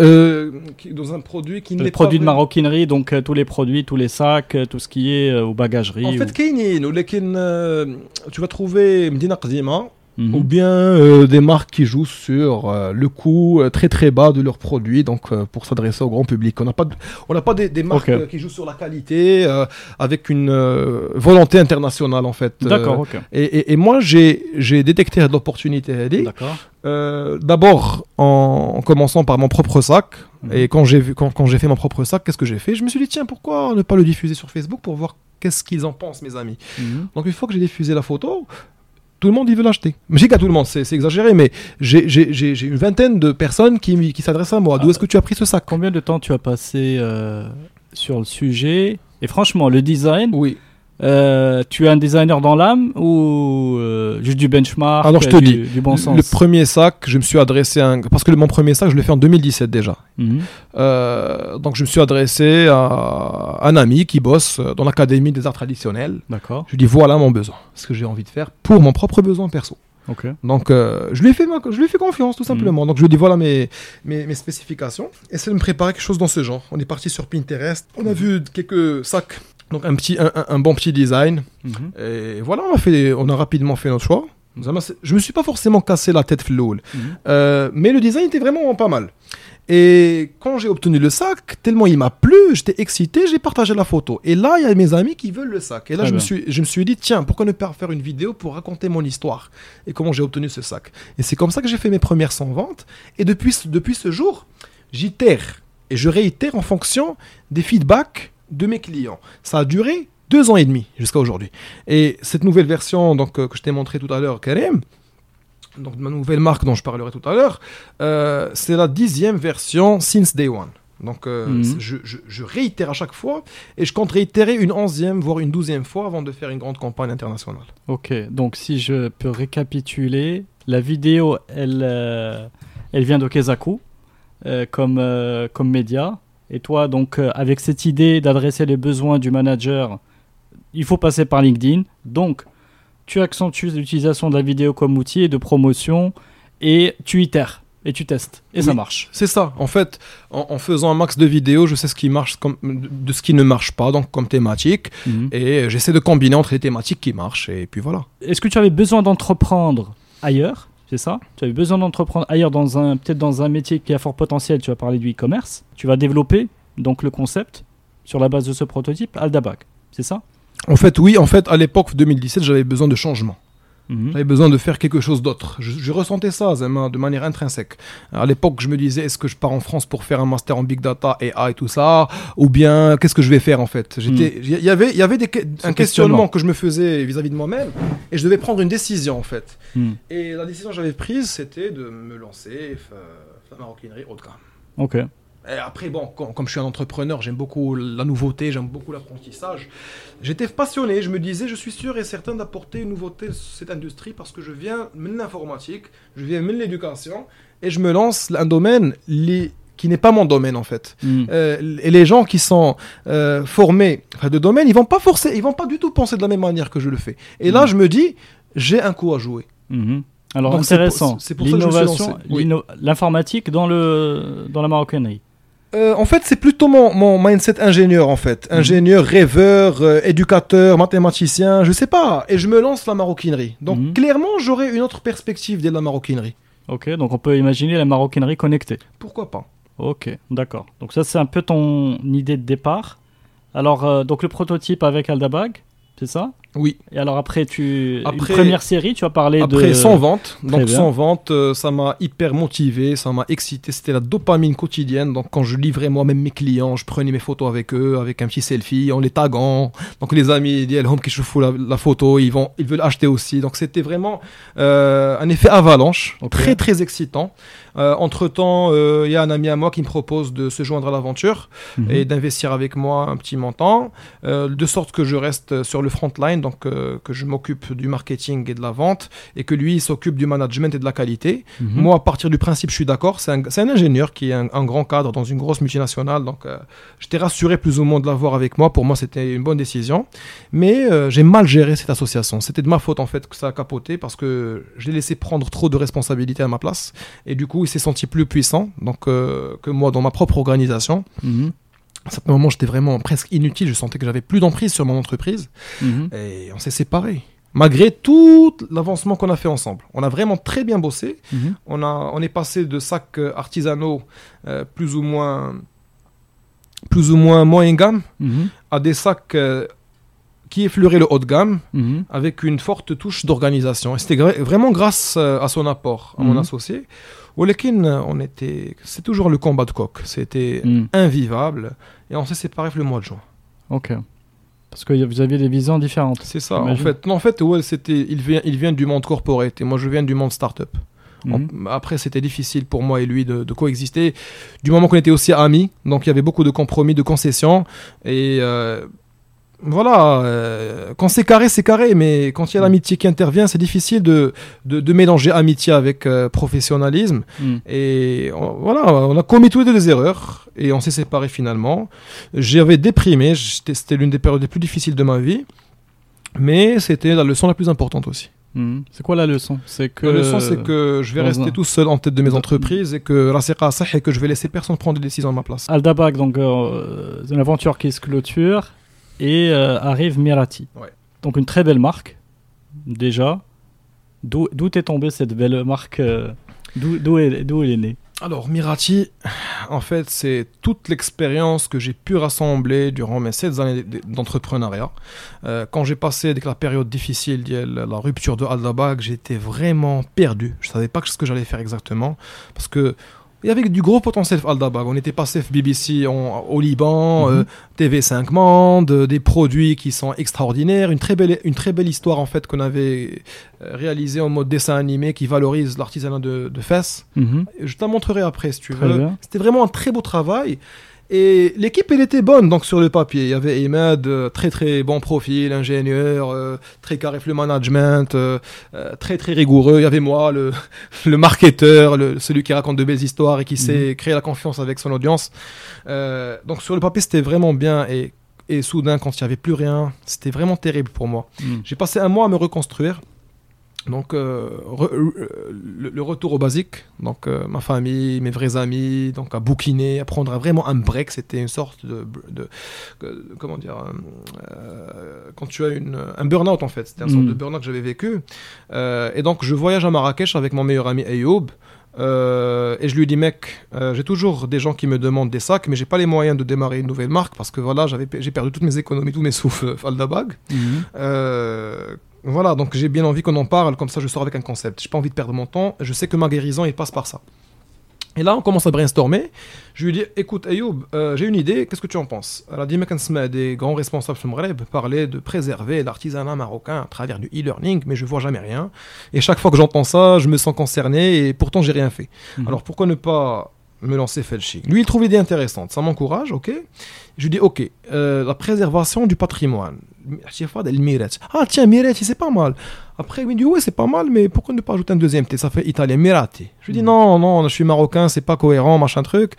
euh, dans un produit qui n'est pas. produit de maroquinerie, donc euh, tous les produits, tous les sacs, euh, tout ce qui est euh, aux bagageries. En fait, ou... tu vas trouver Medina Qdima, hein. Mmh. ou bien euh, des marques qui jouent sur euh, le coût euh, très très bas de leurs produits, donc pour s'adresser au grand public. On n'a pas, on n'a pas des, marques qui jouent sur la qualité avec une volonté internationale en fait. D'accord. Okay. Et, moi j'ai, détecté l'opportunité. D'abord en, commençant par mon propre sac. Mhm. Et quand j'ai quand, fait mon propre sac, qu'est-ce que j'ai fait? Je me suis dit tiens pourquoi ne pas le diffuser sur Facebook pour voir qu'est-ce qu'ils en pensent, mes amis? Mhm. Donc une fois que j'ai diffusé la photo, tout le monde il veut l'acheter. Mais j'ai qu'à tout le monde, c'est exagéré, mais j'ai- une vingtaine de personnes qui s'adressent à moi. D'où Ah. est-ce que tu as pris ce sac? Combien de temps tu as passé euh, sur le sujet? Et franchement, le design, Oui. Euh, tu es un designer dans l'âme ou euh, juste du benchmark Alors, je te du, dis, du bon sens? Le premier sac, je me suis adressé à un... Parce que mon premier sac, je l'ai fait en 2017 déjà. Mhm. Euh, donc je me suis adressé à un ami qui bosse dans l'Académie des arts traditionnels. D'accord. Je lui ai dit voilà mon besoin, ce que j'ai envie de faire pour mon propre besoin perso. Ok. Donc, je, lui ai fait ma- je lui ai fait confiance, tout simplement. Donc, je lui ai dit voilà mes, mes, mes spécifications. Essaie de me préparer quelque chose dans ce genre. On est parti sur Pinterest. On a vu quelques sacs. Donc, un, petit, un, bon petit design. Mhm. Et voilà, on a, fait, on a rapidement fait notre choix. Je me suis pas forcément cassé la tête floule. Mhm. Euh, mais le design était vraiment pas mal. Et quand j'ai obtenu le sac, tellement il m'a plu, j'étais excité, j'ai partagé la photo. Et là, il y a mes amis qui veulent le sac. Et là, Très je me, bien. suis, je me suis dit, tiens, pourquoi ne pas faire une vidéo pour raconter mon histoire et comment j'ai obtenu ce sac. Et c'est comme ça que j'ai fait mes premières 100 ventes. Et depuis, depuis ce jour, j'itère et je réitère en fonction des feedbacks de mes clients. Ça a duré deux ans et demi jusqu'à aujourd'hui. Et cette nouvelle version donc, euh, que je t'ai montré tout à l'heure, Karim, donc ma nouvelle marque dont je parlerai tout à l'heure, euh, c'est la dixième version since day one. Donc euh, Mhm. je, je- je réitère à chaque fois et je compte réitérer une onzième, voire une douzième fois avant de faire une grande campagne internationale. Ok, donc si je peux récapituler, la vidéo, elle, euh, elle vient de Kezaku comme, comme média. Et toi, donc, euh, avec cette idée d'adresser les besoins du manager, il faut passer par LinkedIn. Donc, tu accentues l'utilisation de la vidéo comme outil de promotion et tu itères et tu testes. Et ça marche. C'est ça. En fait, en, en faisant un max de vidéos, je sais ce qui marche comme, de ce qui ne marche pas, donc comme thématique, Mhm. et j'essaie de combiner entre les thématiques qui marchent, et puis voilà. Est-ce que tu avais besoin d'entreprendre ailleurs? C'est ça Tu avais besoin d'entreprendre ailleurs dans un peut-être dans un métier qui a fort potentiel. Tu vas parler du e-commerce. Tu vas développer donc le concept sur la base de ce prototype Aldabag. C'est ça? En fait, oui, en fait, à l'époque 2017, j'avais besoin de changement. Mhm. J'avais besoin de faire quelque chose d'autre. Je, je ressentais ça de manière intrinsèque. À l'époque, je me disais, est-ce que je pars en France pour faire un master en big data et AI et tout ça Ou bien, qu'est-ce que je vais faire en fait? Il y avait, y avait des, un questionnement questionnement. que je me faisais vis-à-vis de moi-même et je devais prendre une décision en fait. Mhm. Et la décision que j'avais prise, c'était de me lancer, la maroquinerie haut de gamme. Ok. Et après, bon, com- comme je suis un entrepreneur, j'aime beaucoup la nouveauté, j'aime beaucoup l'apprentissage. J'étais passionné, je me disais, je suis sûr et certain d'apporter une nouveauté à cette industrie parce que je viens de l'informatique, je viens de l'éducation et je me lance un domaine li- qui n'est pas mon domaine en fait. Mhm. Euh, et les gens qui sont euh, formés de domaine, ils vont pas forcer, ils vont pas du tout penser de la même manière que je le fais. Et là, Mhm. je me dis, j'ai un coup à jouer. Mhm. Alors Donc, intéressant. c'est pour ça que je me suis L'innovation, lancé. Oui. l'inno- l'informatique dans le dans la maroquinerie. Euh, en fait, c'est plutôt mon, mon mindset ingénieur, en fait. Mhm. Ingénieur, rêveur, euh, éducateur, mathématicien, je sais pas. Et je me lance la maroquinerie. Donc, Mhm. clairement, j'aurai une autre perspective de la maroquinerie. Ok. Donc on peut imaginer la maroquinerie connectée. Pourquoi pas Ok, d'accord. Donc ça c'est un peu ton idée de départ. Alors euh, donc le prototype avec Aldabag, c'est ça? Oui. Et alors après, tu Après- une première série, tu as parlé Après, de sans vente. Donc, bien. sans vente, euh, ça m'a hyper motivé, ça m'a excité. C'était la dopamine quotidienne. Donc, quand je livrais moi-même mes clients, je prenais mes photos avec eux, avec un petit selfie, en les taguant. Donc, les amis, ils disent, Home, que je fous la, la photo, ils, vont, ils veulent acheter aussi. Donc, c'était vraiment euh, un effet avalanche, très, très excitant. Euh, entre-temps, euh, il y a un ami à moi qui me propose de se joindre à l'aventure Mhm. et d'investir avec moi un petit montant, euh, de sorte que je reste sur le front line, donc que je m'occupe du marketing et de la vente, et que lui il s'occupe du management et de la qualité. Mhm. Moi, à partir du principe, je suis d'accord. C'est un, ingénieur qui est un, un grand cadre dans une grosse multinationale, donc j'étais rassuré plus ou moins de l'avoir avec moi. Pour moi, c'était une bonne décision. Mais j'ai mal géré cette association. C'était de ma faute en fait que ça a capoté parce que je l'ai laissé prendre trop de responsabilités à ma place, et du coup, il s'est senti plus puissant donc euh, que moi dans ma propre organisation. Mhm. À un certain moment, j'étais vraiment presque inutile. Je sentais que j'avais plus d'emprise sur mon entreprise. Mhm. Et on s'est séparés. Malgré tout l'avancement qu'on a fait ensemble. On a vraiment très bien bossé. Mhm. On, a, on est passé de sacs euh, artisanaux euh, plus ou moins plus ou moins moyen gamme Mhm. à des sacs euh, qui effleuraient le haut de gamme avec une forte touche d'organisation. Et c'était gra- vraiment grâce euh, à son apport, à mon associé. Olekin, on était, c'est toujours le combat de coq. C'était Mhm. invivable. Et on s'est séparés le mois de juin. Ok. Parce que vous aviez des visions différentes. C'est ça. En fait, non, en fait, ouais, c'était, il vient, il vient du monde corporate et moi je viens du monde startup. En- Après, c'était difficile pour moi et lui de, de coexister. Du moment qu'on était aussi amis, donc il y avait beaucoup de compromis, de concessions. Et euh, voilà, euh, quand c'est carré, c'est carré. Mais quand il y a l'amitié qui intervient, c'est difficile de, de, de mélanger amitié avec euh, professionnalisme. Mhm. Et on- voilà, on a commis tous les deux des erreurs et on s'est séparés finalement. J'avais déprimé, c'était l'une des périodes les plus difficiles de ma vie. Mais c'était la leçon la plus importante aussi. Mhm. C'est quoi la leçon? C'est que La leçon, c'est que je vais rester un- tout seul en tête de mes entreprises et que et que je vais laisser personne prendre des décisions à ma place. Aldabag, donc euh, c'est une aventure qui se clôture et euh, arrive Mirati. Ouais. Donc une très belle marque déjà. D'où est tombée cette belle marque euh, D'où elle, est née Alors, Mirati, en fait, c'est toute l'expérience que j'ai pu rassembler durant mes 7 années d'entrepreneuriat. Euh, quand j'ai passé avec la période difficile, la rupture de Aldabag, j'étais vraiment perdu. Je savais pas ce que j'allais faire exactement. Parce que il y avait du gros potentiel Aldabag. On était passé BBC au Liban, Mhm. euh, TV5 Monde, euh, des produits qui sont extraordinaires, une très belle, une très belle histoire en fait qu'on avait euh, réalisée en mode dessin animé qui valorise l'artisanat de, de Fès. Mhm. Je t'en montrerai après si tu Très veux. C'était vraiment un très beau travail. Et l'équipe, elle était bonne donc sur le papier. Il y avait Ahmed, euh, très très bon profil, ingénieur, euh, très carré le management, euh, très très rigoureux. Il y avait moi, le, le marketeur, le, celui qui raconte de belles histoires et qui sait créer la confiance avec son audience. Donc sur le papier, c'était vraiment bien. Et, et soudain, quand il n'y avait plus rien, c'était vraiment terrible pour moi. Mhm. J'ai passé un mois à me reconstruire. Donc, euh, re- euh, le, le retour au basique, donc euh, ma famille, mes vrais amis, donc à bouquiner, à prendre vraiment un break, c'était une sorte de, de- de- comment dire, euh, quand tu as une, un burn-out en fait, c'était une sorte Mm. de burn-out que j'avais vécu. Et donc, je voyage à Marrakech avec mon meilleur ami Ayoub. euh, et je lui dis mec, euh, j'ai toujours des gens qui me demandent des sacs, mais j'ai pas les moyens de démarrer une nouvelle marque parce que voilà, j'avais j'ai perdu toutes mes économies, tous mes euh, Aldabag. Mhm. Euh, voilà, donc j'ai bien envie qu'on en parle, comme ça je sors avec un concept. J'ai pas envie de perdre mon temps, je sais que ma guérison, il passe par ça. Et là, on commence à brainstormer. Je lui dis, écoute, Ayoub, euh, j'ai une idée, qu'est-ce que tu en penses? Elle a dit, mec, des grands responsables sur le Maghreb parlaient de préserver l'artisanat marocain à travers du e-learning, mais je vois jamais rien. Et chaque fois que j'entends ça, je me sens concerné, et pourtant, j'ai rien fait. Mhm. Alors, pourquoi ne pas me lancer Felchi Lui, il trouve l'idée intéressante, ça m'encourage, ok Je lui dis, ok, euh, la préservation du patrimoine. Ah tiens, Miretti, c'est pas mal. Après, il me dit, ouais, c'est pas mal, mais pourquoi ne pas ajouter un deuxième T Ça fait italien, Mirati. Je lui dis, Mhm. non, non, je suis marocain, c'est pas cohérent, machin truc.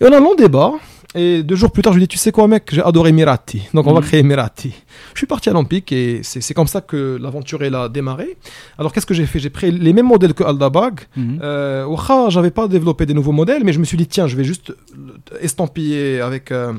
Et on a un long débat. Et deux jours plus tard, je lui dis, tu sais quoi, mec, j'ai adoré Mirati. Donc on va Mhm. créer Mirati. Je suis parti à l'Olympique et c'est comme ça que l'aventure elle a démarré. Alors qu'est-ce que j'ai fait? J'ai pris les mêmes modèles que Aldabag. Euh, wacha, j'avais pas développé des nouveaux modèles, mais je me suis dit, tiens, je vais juste estampiller avec. euh,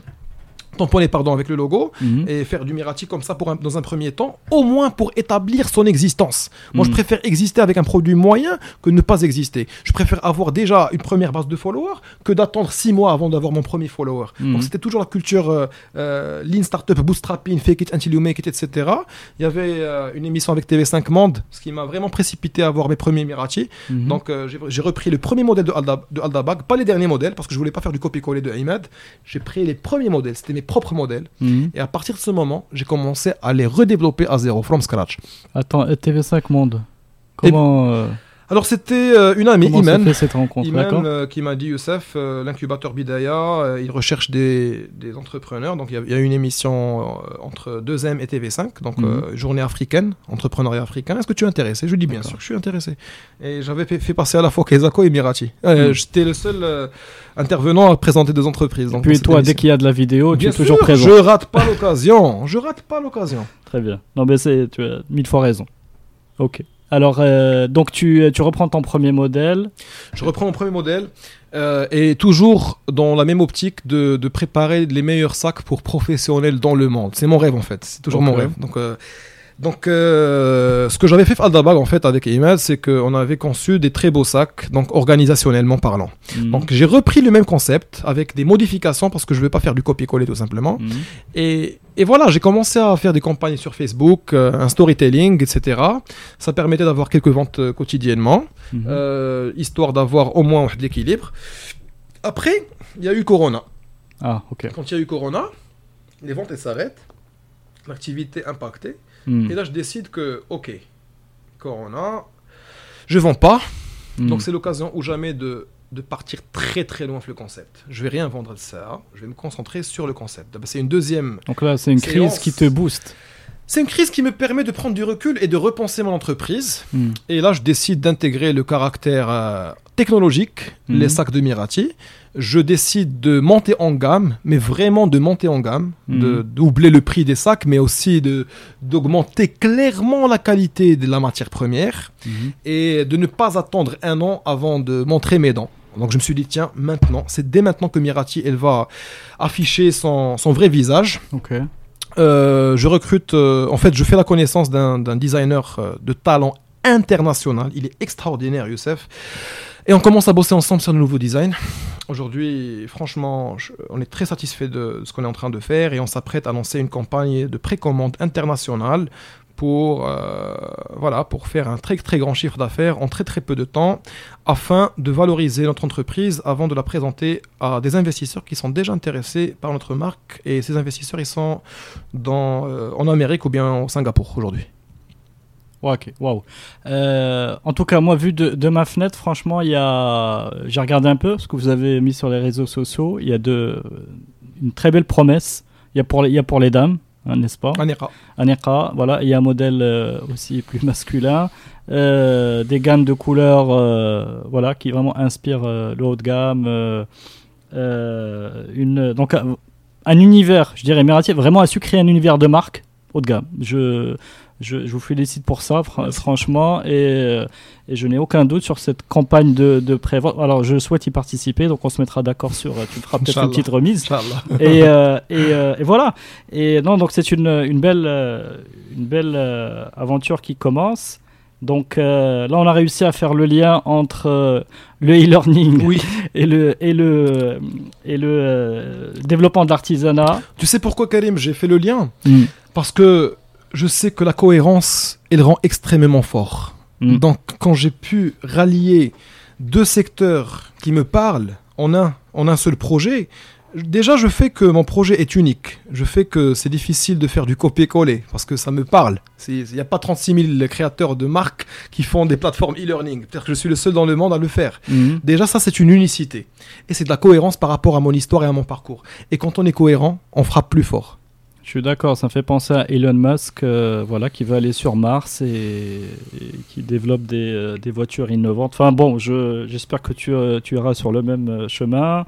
tamponner pardon avec le logo Mhm. et faire du Mirati comme ça pour un- dans un premier temps, au moins pour établir son existence. Moi, je Mhm. préfère exister avec un produit moyen que ne pas exister. Je préfère avoir déjà une première base de followers que d'attendre six mois avant d'avoir mon premier follower. Mhm. Donc, c'était toujours la culture euh, euh, lean startup, bootstrapping, fake it until you make it, etc. Il y avait euh, une émission avec TV5 Monde, ce qui m'a vraiment précipité à avoir mes premiers Mirati. Donc, euh, j'ai- j'ai repris le premier modèle de, Alda, de Aldabag, pas les derniers modèles, parce que je voulais pas faire du copier-coller de Ahmed. J'ai pris les premiers modèles, c'était mes propres modèles. Mhm. Et à partir de ce moment, j'ai commencé à les redévelopper à zéro, from scratch. Attends, euh, TV5 Monde. Comment, euh, Alors c'était euh, une amie, comment cette rencontre euh, qui m'a dit Youssef, euh, l'incubateur Bidaya, euh, il recherche des, des entrepreneurs. Donc il y a- il y, a une émission entre 2M et TV5, donc Mhm. journée africaine, entrepreneuriat africain. Est-ce que tu es intéressé? Je lui dis bien sûr que je suis intéressé. Et j'avais fait, fait passer à la fois Kezako et Mirati. Mhm. J'étais le seul intervenant à présenter deux entreprises. donc, Puis toi, dès qu'il y a de la vidéo, tu Bien es toujours présent. Je rate pas l'occasion. Je rate pas l'occasion. Très bien. Non, mais c'est, tu as mille fois raison. Ok. Alors, euh, donc tu, tu reprends ton premier modèle. Je reprends mon premier modèle euh, et toujours dans la même optique de, de préparer les meilleurs sacs pour professionnels dans le monde. C'est mon rêve en fait. C'est toujours mon rêve. Donc, euh, donc euh, ce que j'avais fait à Aldabag en fait avec Imad, c'est qu'on avait conçu des très beaux sacs, donc organisationnellement parlant. Mhm. Donc j'ai repris le même concept avec des modifications parce que je ne vais pas faire du copier-coller tout simplement. Mhm. Et, et voilà, j'ai commencé à faire des campagnes sur Facebook, euh, un storytelling, etc. Ça permettait d'avoir quelques ventes euh, quotidiennement Mhm. euh, histoire d'avoir au moins de l'équilibre. Après, il y a eu Corona. Ah, ok. Quand il y a eu Corona, les ventes elles s'arrêtent, l'activité impactée. Et là, je décide que, ok, Corona, je vends pas. Mhm. Donc c'est l'occasion ou jamais de, de partir très très loin avec le concept. Je vais rien vendre de ça. Je vais me concentrer sur le concept. C'est une deuxième. Donc là, c'est une crise qui te booste. C'est une crise qui me permet de prendre du recul et de repenser mon entreprise. Mhm. Et là, je décide d'intégrer le caractère euh, technologique, Mhm. les sacs de Mirati. Je décide de monter en gamme, mais vraiment de monter en gamme, de Mhm. doubler le prix des sacs, mais aussi de d'augmenter clairement la qualité de la matière première Mhm. et de ne pas attendre un an avant de montrer mes dents. Donc je me suis dit, tiens, maintenant, c'est dès maintenant que Mirati, elle va afficher son, son vrai visage. Euh, je recrute, euh, en fait, je fais la connaissance d'un d'un designer euh, de talent international. Il est extraordinaire, Youssef. Et on commence à bosser ensemble sur le nouveau design. Aujourd'hui, franchement, on est très satisfait de ce qu'on est en train de faire et on s'apprête à lancer une campagne de précommande internationale pour, euh, voilà, pour faire un très très grand chiffre d'affaires en très très peu de temps afin de valoriser notre entreprise avant de la présenter à des investisseurs qui sont déjà intéressés par notre marque et ces investisseurs ils sont euh, en Amérique ou bien au Singapour aujourd'hui. Ouais, ok, waouh. Euh, en tout cas, moi, vu de, de ma fenêtre, franchement, il y a. J'ai regardé un peu ce que vous avez mis sur les réseaux sociaux. Il y a de, une très belle promesse. Il y a pour les, il y a pour les dames, hein, n'est-ce pas? Anera. Aneka, voilà. Il y a un modèle euh, aussi plus masculin. Euh, des gammes de couleurs, euh, voilà, qui vraiment inspirent le haut de gamme. une, donc, un, un univers, je dirais, Meratier vraiment a su créer un univers de marque haut de gamme. Je, je, je vous félicite pour ça, fr- franchement, et, euh, et je n'ai aucun doute sur cette campagne de, de prévente. Alors, je souhaite y participer, donc on se mettra d'accord sur. euh, Tu feras peut-être une petite remise et, euh, et, euh, et voilà. Et non, donc c'est une, une belle, une belle aventure qui commence. Donc euh, là, on a réussi à faire le lien entre euh, le e-learning Oui. et le, et le, et le euh, développement de l'artisanat. Tu sais pourquoi Karim? J'ai fait le lien Parce que je sais que la cohérence elle rend extrêmement fort. Mm. Donc quand j'ai pu rallier deux secteurs qui me parlent en un, en un seul projet, déjà je fais que mon projet est unique. Je fais que c'est difficile de faire du copier-coller parce que ça me parle. Il n'y a pas 36 000 créateurs de marques qui font des plateformes e-learning. Peut-être que je suis le seul dans le monde à le faire. Mhm. Déjà, ça, c'est une unicité. Et c'est de la cohérence par rapport à mon histoire et à mon parcours. Et quand on est cohérent, on frappe plus fort. Je suis d'accord, ça me fait penser à Elon Musk, euh, voilà, qui veut aller sur Mars et, et qui développe des, euh, des voitures innovantes. Enfin bon, je- j'espère que tu, euh, tu iras sur le même chemin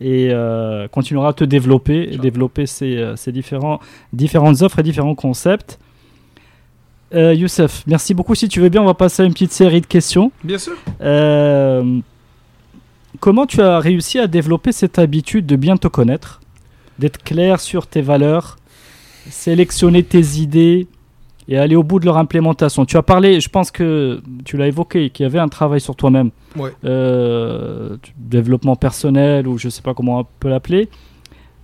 et continueras à te développer, et développer ces, ces différents, différentes offres et différents concepts. Youssef, merci beaucoup. Si tu veux bien, on va passer à une petite série de questions. Bien sûr. Comment tu as réussi à développer cette habitude de bien te connaître, d'être clair sur tes valeurs, sélectionner tes idées et aller au bout de leur implémentation. Tu as parlé, je pense que tu l'as évoqué, qu'il y avait un travail sur toi-même, Ouais. euh, développement personnel ou je sais pas comment on peut l'appeler.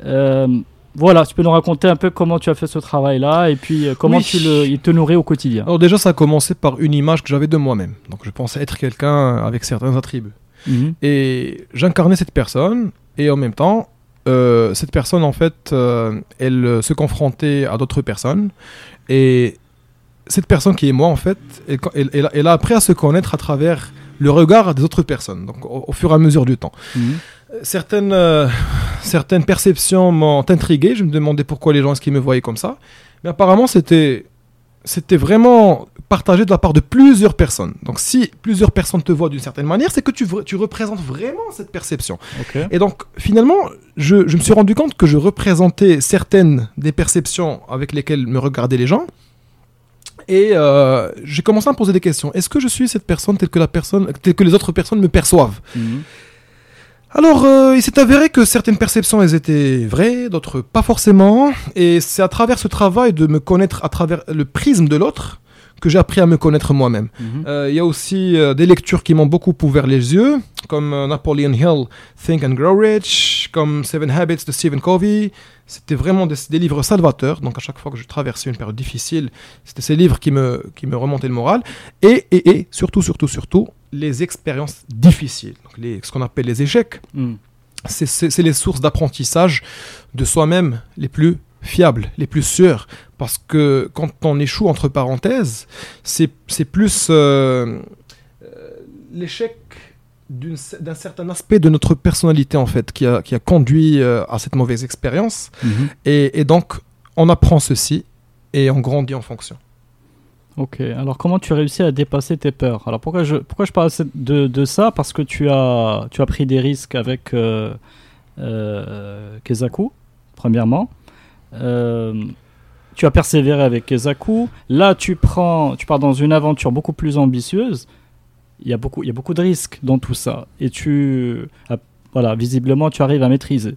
Euh, voilà, tu peux nous raconter un peu comment tu as fait ce travail-là et puis euh, comment Oui. tu le, il te nourrit au quotidien. Alors déjà, ça a commencé par une image que j'avais de moi-même. Donc je pensais être quelqu'un avec certains attributs. Mhm. Et j'incarnais cette personne, et en même temps, euh, cette personne, en fait, euh, elle euh, se confrontait à d'autres personnes. Et cette personne qui est moi, en fait, elle, elle- elle a- elle a appris à se connaître à travers le regard des autres personnes, donc au, au fur et à mesure du temps. Mhm. Certaines, euh, certaines perceptions m'ont intrigué. Je me demandais pourquoi les gens est-ce qu'ils me voyaient comme ça. Mais apparemment, c'était, c'était vraiment partagé de la part de plusieurs personnes. Donc, si plusieurs personnes te voient d'une certaine manière, c'est que tu, tu représentes vraiment cette perception. Et donc, finalement, je, je me suis rendu compte que je représentais certaines des perceptions avec lesquelles me regardaient les gens. Et euh, j'ai commencé à me poser des questions. Est-ce que je suis cette personne telle que, la personne, telle que les autres personnes me perçoivent? Mhm. Alors, euh, il s'est avéré que certaines perceptions, elles étaient vraies, d'autres pas forcément. Et c'est à travers ce travail de me connaître à travers le prisme de l'autre que j'ai appris à me connaître moi-même. Mhm. Euh, Il y a aussi euh, des lectures qui m'ont beaucoup ouvert les yeux, comme euh, Napoleon Hill, Think and Grow Rich, comme Seven Habits de Stephen Covey. C'était vraiment des, des livres salvateurs. Donc à chaque fois que je traversais une période difficile, c'était ces livres qui me, qui me remontaient le moral. Et, et, et surtout, surtout, surtout, les expériences difficiles, donc les, ce qu'on appelle les échecs c'est c'est les sources d'apprentissage de soi-même les plus fiables, les plus sûres. Parce que quand on échoue, entre parenthèses, c'est c'est plus euh, euh, l'échec d'un certain aspect de notre personnalité, en fait, qui a, qui a conduit euh, à cette mauvaise expérience. Mhm. Et, et donc, on apprend ceci et on grandit en fonction. Ok, alors comment tu réussis à dépasser tes peurs? Alors pourquoi je, pourquoi je parle de, de ça? Parce que tu as, tu as pris des risques avec euh, euh, Kezaku, premièrement. Euh, tu as persévéré avec Kezaku. Là, tu, prends, tu pars dans une aventure beaucoup plus ambitieuse. Il y a beaucoup, il y a beaucoup de risques dans tout ça. Et tu, ah, voilà, visiblement, tu arrives à maîtriser.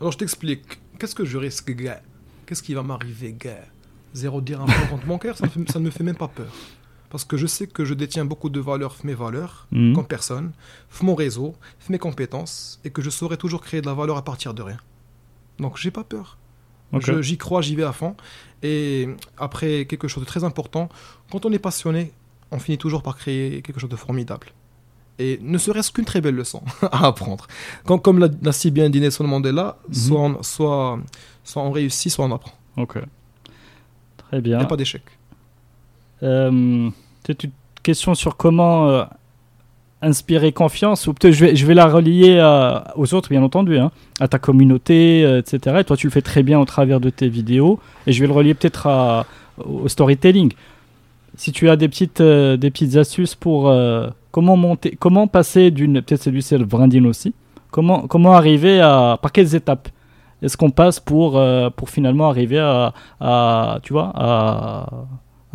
Alors, je t'explique. Qu'est-ce que je risque, gars? Qu'est-ce qui va m'arriver, gars? Zéro dire un mon cœur, ça, ne me fait même pas peur. Parce que je sais que je détiens beaucoup de valeurs, mes valeurs, Mhm. comme personne, mon réseau, mes compétences, et que je saurai toujours créer de la valeur à partir de rien. Donc, j'ai pas peur. Ok. Je- J'y crois, j'y vais à fond. Et après, quelque chose de très important, quand on est passionné, on finit toujours par créer quelque chose de formidable. Et ne serait-ce qu'une très belle leçon à apprendre. Comme, comme l'a si bien dit Nelson Mandela, Mhm. soit, on, soit, soit on réussit, soit on apprend. Ok. Très Il bien. n'y a pas d'échec. Euh, une question sur comment euh, inspirer confiance, ou peut-être je vais, je vais la relier à- aux autres, bien entendu, hein, à ta communauté, euh, etc. Et toi, tu le fais très bien au travers de tes vidéos, et je vais le relier peut-être à- au storytelling. Si tu as des petites, euh, des petites astuces pour euh, comment monter, comment passer d'une, peut-être c'est du self-branding aussi, comment, comment arriver à, par quelles étapes est-ce qu'on passe pour, euh, pour finalement arriver à, à, tu vois, à,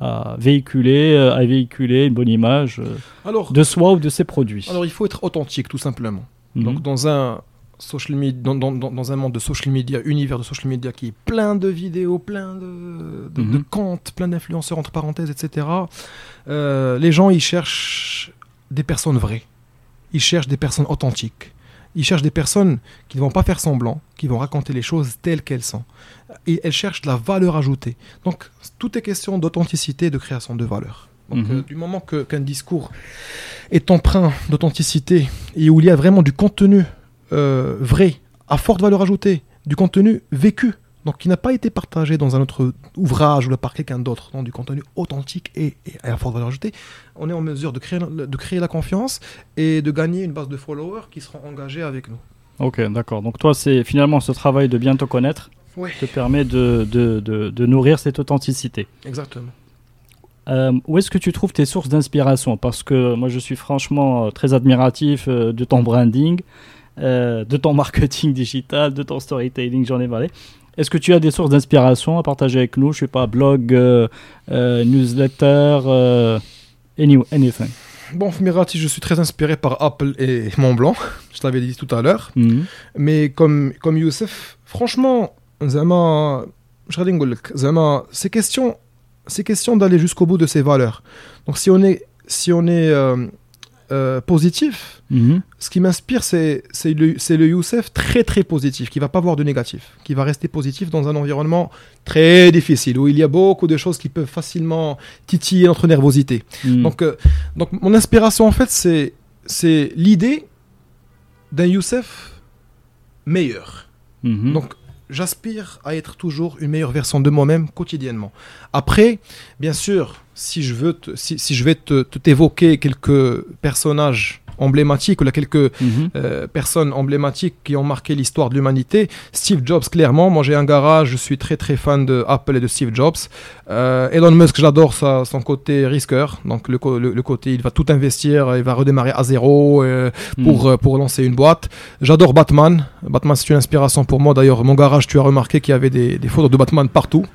à véhiculer, euh, à véhiculer une bonne image euh, Alors, de soi ou de ses produits. alors, il faut être authentique, tout simplement. Mhm. Donc, dans un, social media, dans, dans- dans- dans un monde de social media, univers de social media qui est plein de vidéos, plein de, de, de Mhm. comptes, plein d'influenceurs, entre parenthèses, etc., euh, les gens, ils cherchent des personnes vraies. Ils cherchent des personnes authentiques. Ils cherchent des personnes qui ne vont pas faire semblant, qui vont raconter les choses telles qu'elles sont. Et elles cherchent de la valeur ajoutée. Donc, tout est question d'authenticité et de création de valeur. Donc, Mhm. euh, du moment que- qu'un discours est empreint d'authenticité et où il y a vraiment du contenu euh, vrai, à forte valeur ajoutée, du contenu vécu, donc qui n'a pas été partagé dans un autre ouvrage ou par quelqu'un d'autre, non, du contenu authentique et, et à forte valeur ajoutée, on est en mesure de créer, de créer la confiance et de gagner une base de followers qui seront engagés avec nous. Ok, d'accord. Donc toi, c'est finalement ce travail de bien te connaître Oui, te permet de, de, de, de nourrir cette authenticité. exactement. Euh, où est-ce que tu trouves tes sources d'inspiration? Parce que moi, je suis franchement euh, très admiratif euh, de ton branding, euh, de ton marketing digital, de ton storytelling, j'en ai parlé. Est-ce que tu as des sources d'inspiration à partager avec nous? Je sais pas, blog, euh, euh, newsletter, euh, anything. Bon, Mirati, je suis très inspiré par Apple et Montblanc, je l'avais dit tout à l'heure. Mm-hmm. Mais comme, comme Youssef, franchement, Zama, Zama, c'est question, question d'aller jusqu'au bout de ses valeurs. Donc si on est, si on est euh, euh, positif Mhm. ce qui m'inspire c'est le Youssef très très positif qui va pas voir de négatif qui va rester positif dans un environnement très difficile où il y a beaucoup de choses qui peuvent facilement titiller notre nervosité Mhm. donc, euh, donc mon inspiration en fait c'est c'est l'idée d'un Youssef meilleur. Mhm. Donc j'aspire à être toujours une meilleure version de moi-même quotidiennement. Après, bien sûr, si je veux, te- si, si je vais te te- t'évoquer quelques personnages emblématiques ou là, quelques Mhm. euh, personnes emblématiques qui ont marqué l'histoire de l'humanité. Steve Jobs, clairement, moi j'ai un garage, je suis très très fan de Apple et de Steve Jobs. Euh, Elon Musk, j'adore son côté risqueur, donc le, le- le côté il va tout investir, il va redémarrer à zéro euh, pour, Mhm. euh, pour lancer une boîte. J'adore Batman, Batman c'est une inspiration pour moi d'ailleurs. Mon garage, tu as remarqué qu'il y avait des, des photos de Batman partout.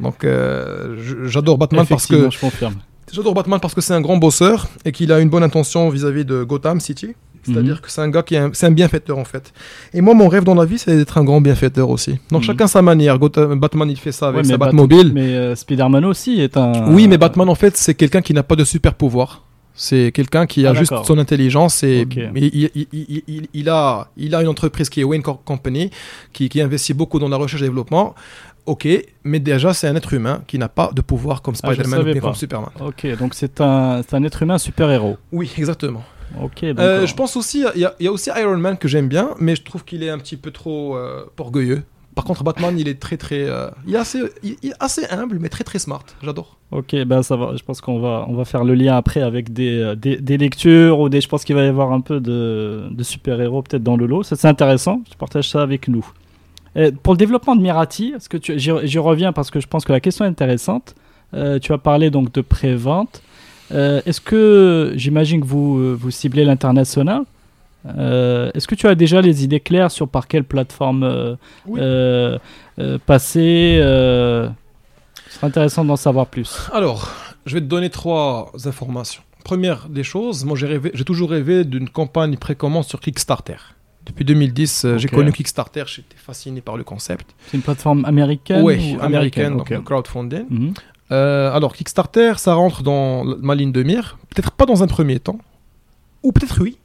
Donc euh, j'adore Batman parce que Effectivement, je confirme. J'adore Batman parce que c'est un grand bosseur et qu'il a une bonne intention vis-à-vis de Gotham City. C'est-à-dire Mhm. que c'est un gars qui est un, bienfaiteur en fait. Et moi, mon rêve dans la vie, c'est d'être un grand bienfaiteur aussi. Donc Mhm. chacun sa manière. Gotham- Batman, il fait ça avec Ouais, sa Bat- Batmobile. Mais euh, Spider-Man aussi est un. Oui, mais Batman, en fait, c'est quelqu'un qui n'a pas de super pouvoir. C'est quelqu'un qui a Ah, juste son intelligence et il, il- il- il- il a, il a une entreprise qui est Wayne Co- Company qui, qui investit beaucoup dans la recherche et développement. Ok, mais déjà c'est un être humain qui n'a pas de pouvoir comme Ah, Spider-Man ou bien pas. comme Superman. Ok, donc c'est un, un être humain super-héros. Oui, exactement. Ok, Euh, je pense aussi, il y, a- il y a aussi Iron Man que j'aime bien, mais je trouve qu'il est un petit peu trop euh, orgueilleux. Par contre, Batman, il est très très, euh, il est assez, il, il est assez humble, mais très très smart. J'adore. Ok, ben ça va. Je pense qu'on va, on va faire le lien après avec des, euh, des, des lectures ou des. Je pense qu'il va y avoir un peu de, de super-héros peut-être dans le lot. Ça, c'est intéressant. Je partage ça avec nous. Et pour le développement de Mirati, que tu, j'y, reviens parce que je pense que la question est intéressante. Euh, tu as parlé donc de pré-vente. Euh, est-ce que j'imagine que vous, euh, vous ciblez l'international Euh, Est-ce que tu as déjà les idées claires sur par quelle plateforme euh, Oui. euh, euh, passer euh, Ce serait intéressant d'en savoir plus. Alors, je vais te donner trois informations. Première des choses, moi j'ai toujours rêvé d'une campagne précommande sur Kickstarter. Depuis 2010, euh, j'ai connu Kickstarter, j'étais fasciné par le concept. C'est une plateforme américaine Oui, ou américaine, donc le crowdfunding. Mhm. Euh, alors, Kickstarter, ça rentre dans ma ligne de mire. Peut-être pas dans un premier temps. Ou peut-être oui.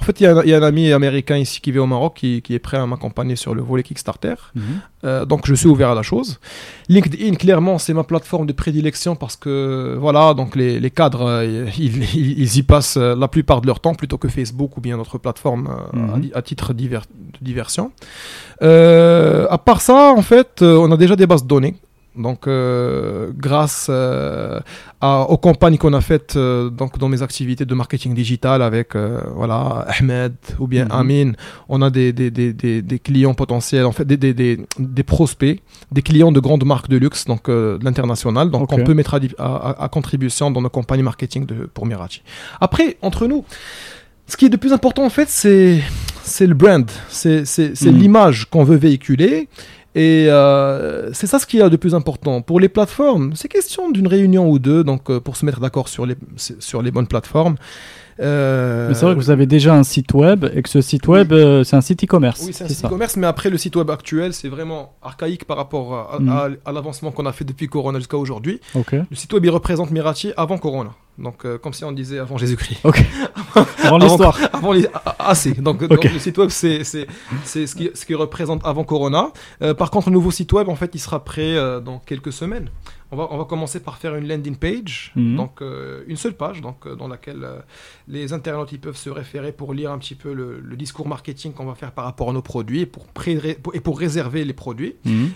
En fait, il y, a un- il y a un ami américain ici qui vit au Maroc qui, qui est prêt à m'accompagner sur le volet Kickstarter. Mhm. Euh, donc, je suis ouvert à la chose. LinkedIn, clairement, c'est ma plateforme de prédilection parce que, voilà, donc les, les cadres, euh, ils, ils- ils y passent euh, la plupart de leur temps plutôt que Facebook ou bien d'autres plateformes Mhm. à titre diver- de diversion. Euh, à part ça, en fait, on a déjà des bases de données. Donc, euh, grâce euh, à- aux campagnes qu'on a faites euh, donc dans mes activités de marketing digital avec voilà Ahmed ou bien Mhm. Amin, on a des, des, des, des, des clients potentiels, en fait des, prospects, des clients de grandes marques de luxe, donc de l'international, donc Ok. on peut mettre à, contribution dans nos campagnes marketing de, pour Mirachi. Après, entre nous, ce qui est de plus important en fait, c'est le brand, c'est Mhm. l'image qu'on veut véhiculer. Et euh, c'est ça ce qui est de plus important. Pour les plateformes, c'est question d'une réunion ou deux, donc euh, pour se mettre d'accord sur les, sur les bonnes plateformes. Euh, Mais c'est vrai que vous avez déjà un site web et que ce site web, euh, c'est un site e-commerce. Oui, c'est un site e-commerce, mais après le site web actuel, c'est vraiment archaïque par rapport à, à l'avancement qu'on a fait depuis Corona jusqu'à aujourd'hui. Le site web, il représente Mirati avant Corona. Donc, euh, comme si on disait avant Jésus-Christ. Avant l'histoire. Avant les... ah, Assez. Donc, donc, le site web, c'est ce qui, ce qui représente avant Corona. Euh, par contre, le nouveau site web, en fait, il sera prêt dans quelques semaines. On va, on va commencer par faire une landing page, Mhm. donc euh, une seule page, donc euh, dans laquelle euh, les internautes ils peuvent se référer pour lire un petit peu le, le discours marketing qu'on va faire par rapport à nos produits et pour, et pour réserver les produits. Mhm.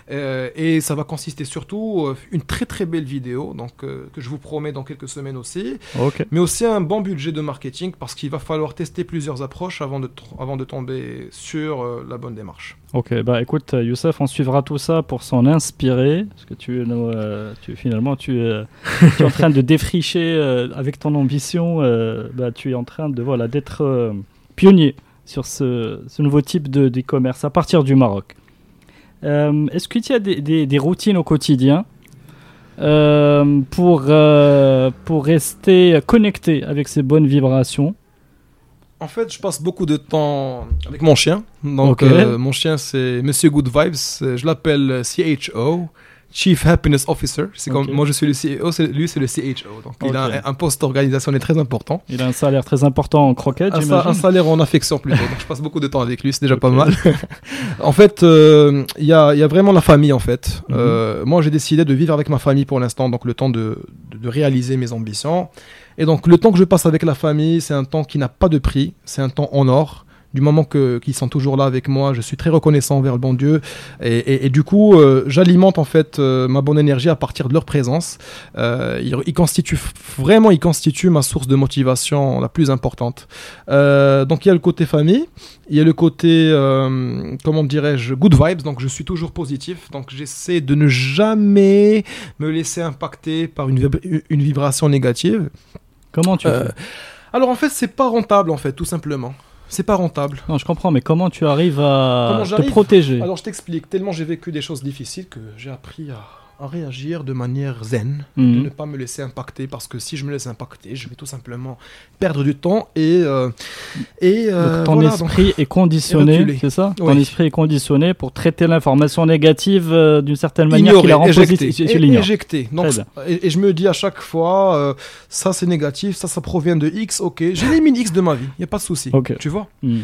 Et ça va consister surtout une très très belle vidéo, donc que je vous promets dans quelques semaines aussi, mais aussi un bon budget de marketing parce qu'il va falloir tester plusieurs approches avant de, avant de tomber sur la bonne démarche. Ok, bah écoute, Youssef, on suivra tout ça pour s'en inspirer, parce que tu, euh, finalement, tu, es- en train de défricher euh, avec ton ambition, euh, bah, tu es en train de voilà d'être euh, pionnier sur ce, nouveau type de d'e-commerce à partir du Maroc. Est-ce qu'il y a des, des- routines au quotidien pour, pour rester connecté avec ces bonnes vibrations? En fait, je passe beaucoup de temps avec mon chien. Donc, euh, mon chien, c'est Monsieur Good Vibes. Je l'appelle CHO, Chief Happiness Officer. C'est comme moi, je suis le CEO, c'est- lui, c'est le CHO. Donc, il a un, un poste organisationnel très important. Il a un salaire très important en croquette, Un, un salaire en affection plutôt. Donc, je passe beaucoup de temps avec lui, c'est déjà pas mal. en fait, euh, il y, a, il y a vraiment la famille en fait. Mhm. Euh, moi, j'ai décidé de vivre avec ma famille pour l'instant, donc le temps de, de- de réaliser mes ambitions. Et donc, le temps que je passe avec la famille, c'est un temps qui n'a pas de prix, c'est un temps en or. Du moment que- qu'ils sont toujours là avec moi, je suis très reconnaissant envers le bon Dieu. Et, et- et du coup, euh, j'alimente en fait euh, ma bonne énergie à partir de leur présence. Euh, ils, ils constituent vraiment, ils constituent ma source de motivation la plus importante. Donc il y a le côté famille, il y a le côté, comment dirais-je, good vibes. Donc je suis toujours positif. Donc j'essaie de ne jamais me laisser impacter par une, vib- une vibration négative. Comment tu fais? alors en fait, c'est pas rentable en fait, tout simplement. C'est pas rentable. Non, je comprends, mais comment tu arrives à Comment te protéger? Alors je t'explique. Tellement j'ai vécu des choses difficiles que j'ai appris à, à réagir de manière zen. de Mhm. ne pas me laisser impacter parce que si je me laisse impacter, je vais tout simplement perdre du temps et euh, et euh, Donc, ton voilà, donc- esprit est conditionné, c'est ça Ton esprit est conditionné pour traiter l'information négative euh, d'une certaine manière qui ignorer, la rend éjecter, positive. Tu é- l'ignores. éjecter. Donc, et, et je me dis à chaque fois, ça c'est négatif, ça ça provient de X, ok, j'élimine X de ma vie, il y a pas de souci, tu vois. Il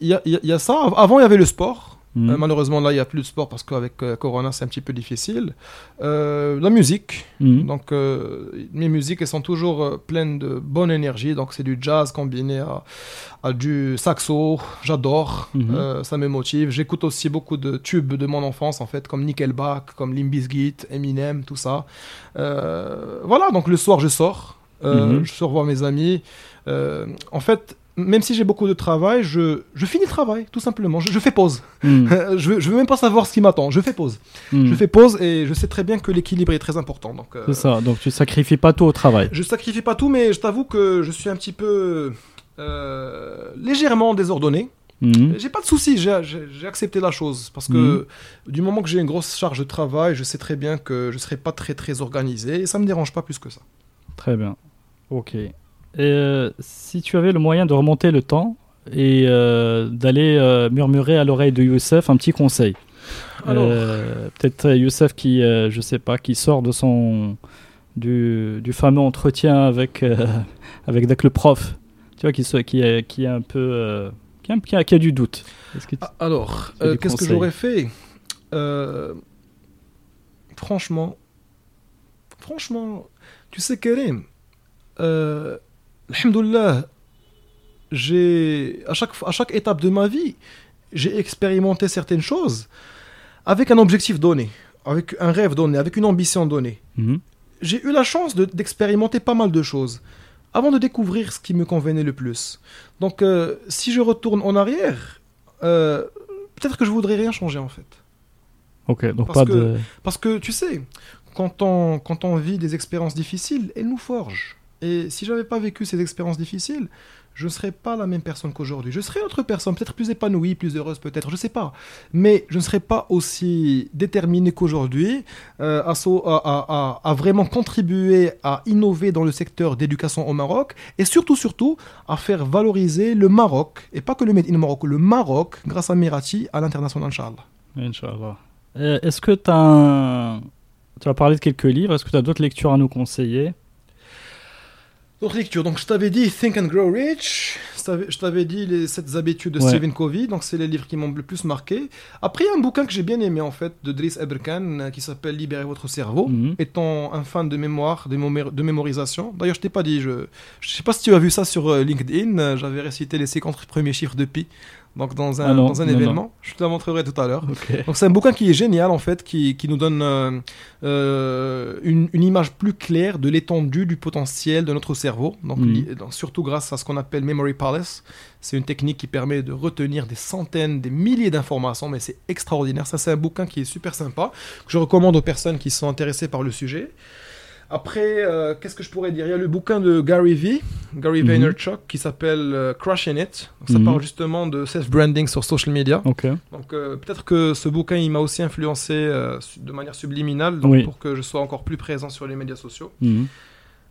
y, il y y a ça. Avant il y avait le sport. Mhm. Euh, malheureusement là il y a plus de sport parce qu'avec euh, Corona c'est un petit peu difficile. Euh, la musique. Mhm. Donc, euh, mes musiques, elles sont toujours pleines de bonne énergie. Donc, c'est du jazz combiné à, à du saxo. J'adore. Mhm. Euh, ça me motive. J'écoute aussi beaucoup de tubes de mon enfance, en fait, comme Nickelback, comme Limp Bizkit, Eminem, tout ça. Voilà, donc le soir, je sors. Mhm. Je sors voir mes amis. En fait, même si j'ai beaucoup de travail, je, je finis le travail, tout simplement. Je, je fais pause. Mhm. je, je veux même pas savoir ce qui m'attend. Je fais pause. Mhm. Je fais pause et je sais très bien que l'équilibre est très important. Donc, euh, C'est ça, donc tu sacrifies pas tout au travail. je sacrifie pas tout, mais je t'avoue que je suis un petit peu euh, légèrement désordonné. Mhm. J'ai pas de souci, j'ai accepté la chose parce que du moment que j'ai une grosse charge de travail, je sais très bien que je serai pas très très organisé et ça me dérange pas plus que ça. Très bien. Ok. Et euh, si tu avais le moyen de remonter le temps et euh, d'aller euh, murmurer à l'oreille de Youssef un petit conseil. Alors. Euh, Peut-être Youssef qui, je sais pas, qui sort de son du, du fameux entretien avec avec Dak le prof. Tu vois, qui qui est qui est un peu qui, a, qui a- qui a du doute. Est-ce que tu- Ah, Alors, qu'est-ce que j'aurais fait? Franchement, franchement, tu sais Karim, euh, alhamdoulilah, j'ai à chaque à chaque étape de ma vie, j'ai expérimenté certaines choses avec un objectif donné, avec un rêve donné, avec une ambition donnée. Mhm. J'ai eu la chance de- d'expérimenter pas mal de choses avant de découvrir ce qui me convenait le plus. Donc, euh, si je retourne en arrière, euh, peut-être que je voudrais rien changer en fait. Ok, donc Parce pas que- de. Parce que tu sais, quand on, quand on vit des expériences difficiles, elles nous forgent. Et si j'avais pas vécu ces expériences difficiles, je ne serais pas la même personne qu'aujourd'hui. Je serais autre personne, peut-être plus épanouie, plus heureuse, peut-être, je sais pas. Mais je ne serais pas aussi déterminé qu'aujourd'hui euh, à, vraiment contribuer à innover dans le secteur d'éducation au Maroc et surtout, surtout, à faire valoriser le Maroc, et pas que le Made in Maroc, le Maroc, grâce à Mirati, à l'international, Inch'Allah. Inch'Allah. Euh, Est-ce que tu as. Tu as parlé de quelques livres. Est-ce que tu as d'autres lectures à nous conseiller? D'autres lectures. Donc, je t'avais dit Think and Grow Rich. Je t'avais- dit les sept habitudes de Ouais. Stephen Covey. Donc, c'est les livres qui m'ont le plus marqué. Après, il y a un bouquin que j'ai bien aimé, en fait, de Driss Eberkan, euh, qui s'appelle Libérez votre cerveau. Mhm. Étant un fan de mémoire, de mémorisation. D'ailleurs, je t'ai pas dit, je, je sais pas si tu as vu ça sur euh, LinkedIn. euh, J'avais récité les 50 premiers chiffres de pi. Donc, dans un, Ah non, dans un non, non. événement. Je te la montrerai tout à l'heure. Donc c'est un bouquin qui est génial en fait, qui, qui nous donne euh, euh, une, une image plus claire de l'étendue du potentiel de notre cerveau. Donc, donc, surtout grâce à ce qu'on appelle Memory Palace. C'est une technique qui permet de retenir des centaines, des milliers d'informations, mais c'est extraordinaire. Ça c'est un bouquin qui est super sympa, que je recommande aux personnes qui sont intéressées par le sujet. Après, euh, qu'est-ce que je pourrais dire? Il y a le bouquin de Gary Vee, Gary Mhm. Vaynerchuk, qui s'appelle euh, Crushing It. Donc, ça Mhm. parle justement de self-branding sur social media. Ok. Donc euh, peut-être que ce bouquin il m'a aussi influencé euh, de manière subliminale donc, Oui. pour que je sois encore plus présent sur les médias sociaux. Mhm.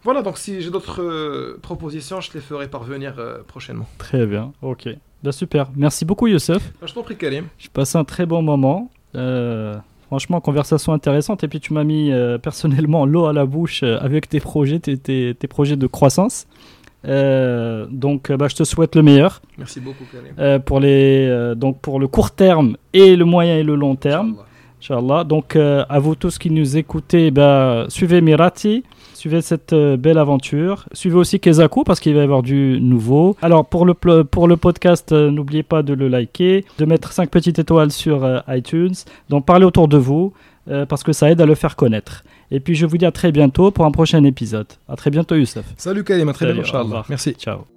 Voilà, donc si j'ai d'autres propositions, je te les ferai parvenir prochainement. Très bien, ok. Bah, super. Merci beaucoup, Youssef. Bah, je t'en prie, Karim. J'ai passé un très bon moment. Euh, franchement, conversation intéressante. Et puis, tu m'as mis euh, personnellement l'eau à la bouche euh, avec tes projets, tes, tes- tes projets de croissance. Euh, donc, bah, je te souhaite le meilleur Merci beaucoup, Karim. pour, les, donc pour le court terme et le moyen et le long terme. Inch'Allah. Donc, euh, à vous tous qui nous écoutez, bah, suivez Mirati, suivez cette euh, belle aventure. Suivez aussi Kezaku parce qu'il va y avoir du nouveau. Alors, pour le, pour le podcast, euh, n'oubliez pas de le liker, de mettre 5 petites étoiles sur iTunes, d'en parler autour de vous parce que ça aide à le faire connaître. Et puis, je vous dis à très bientôt pour un prochain épisode. À très bientôt, Youssef. Salut, Karim. À très bientôt, Inch'Allah. Merci. Ciao.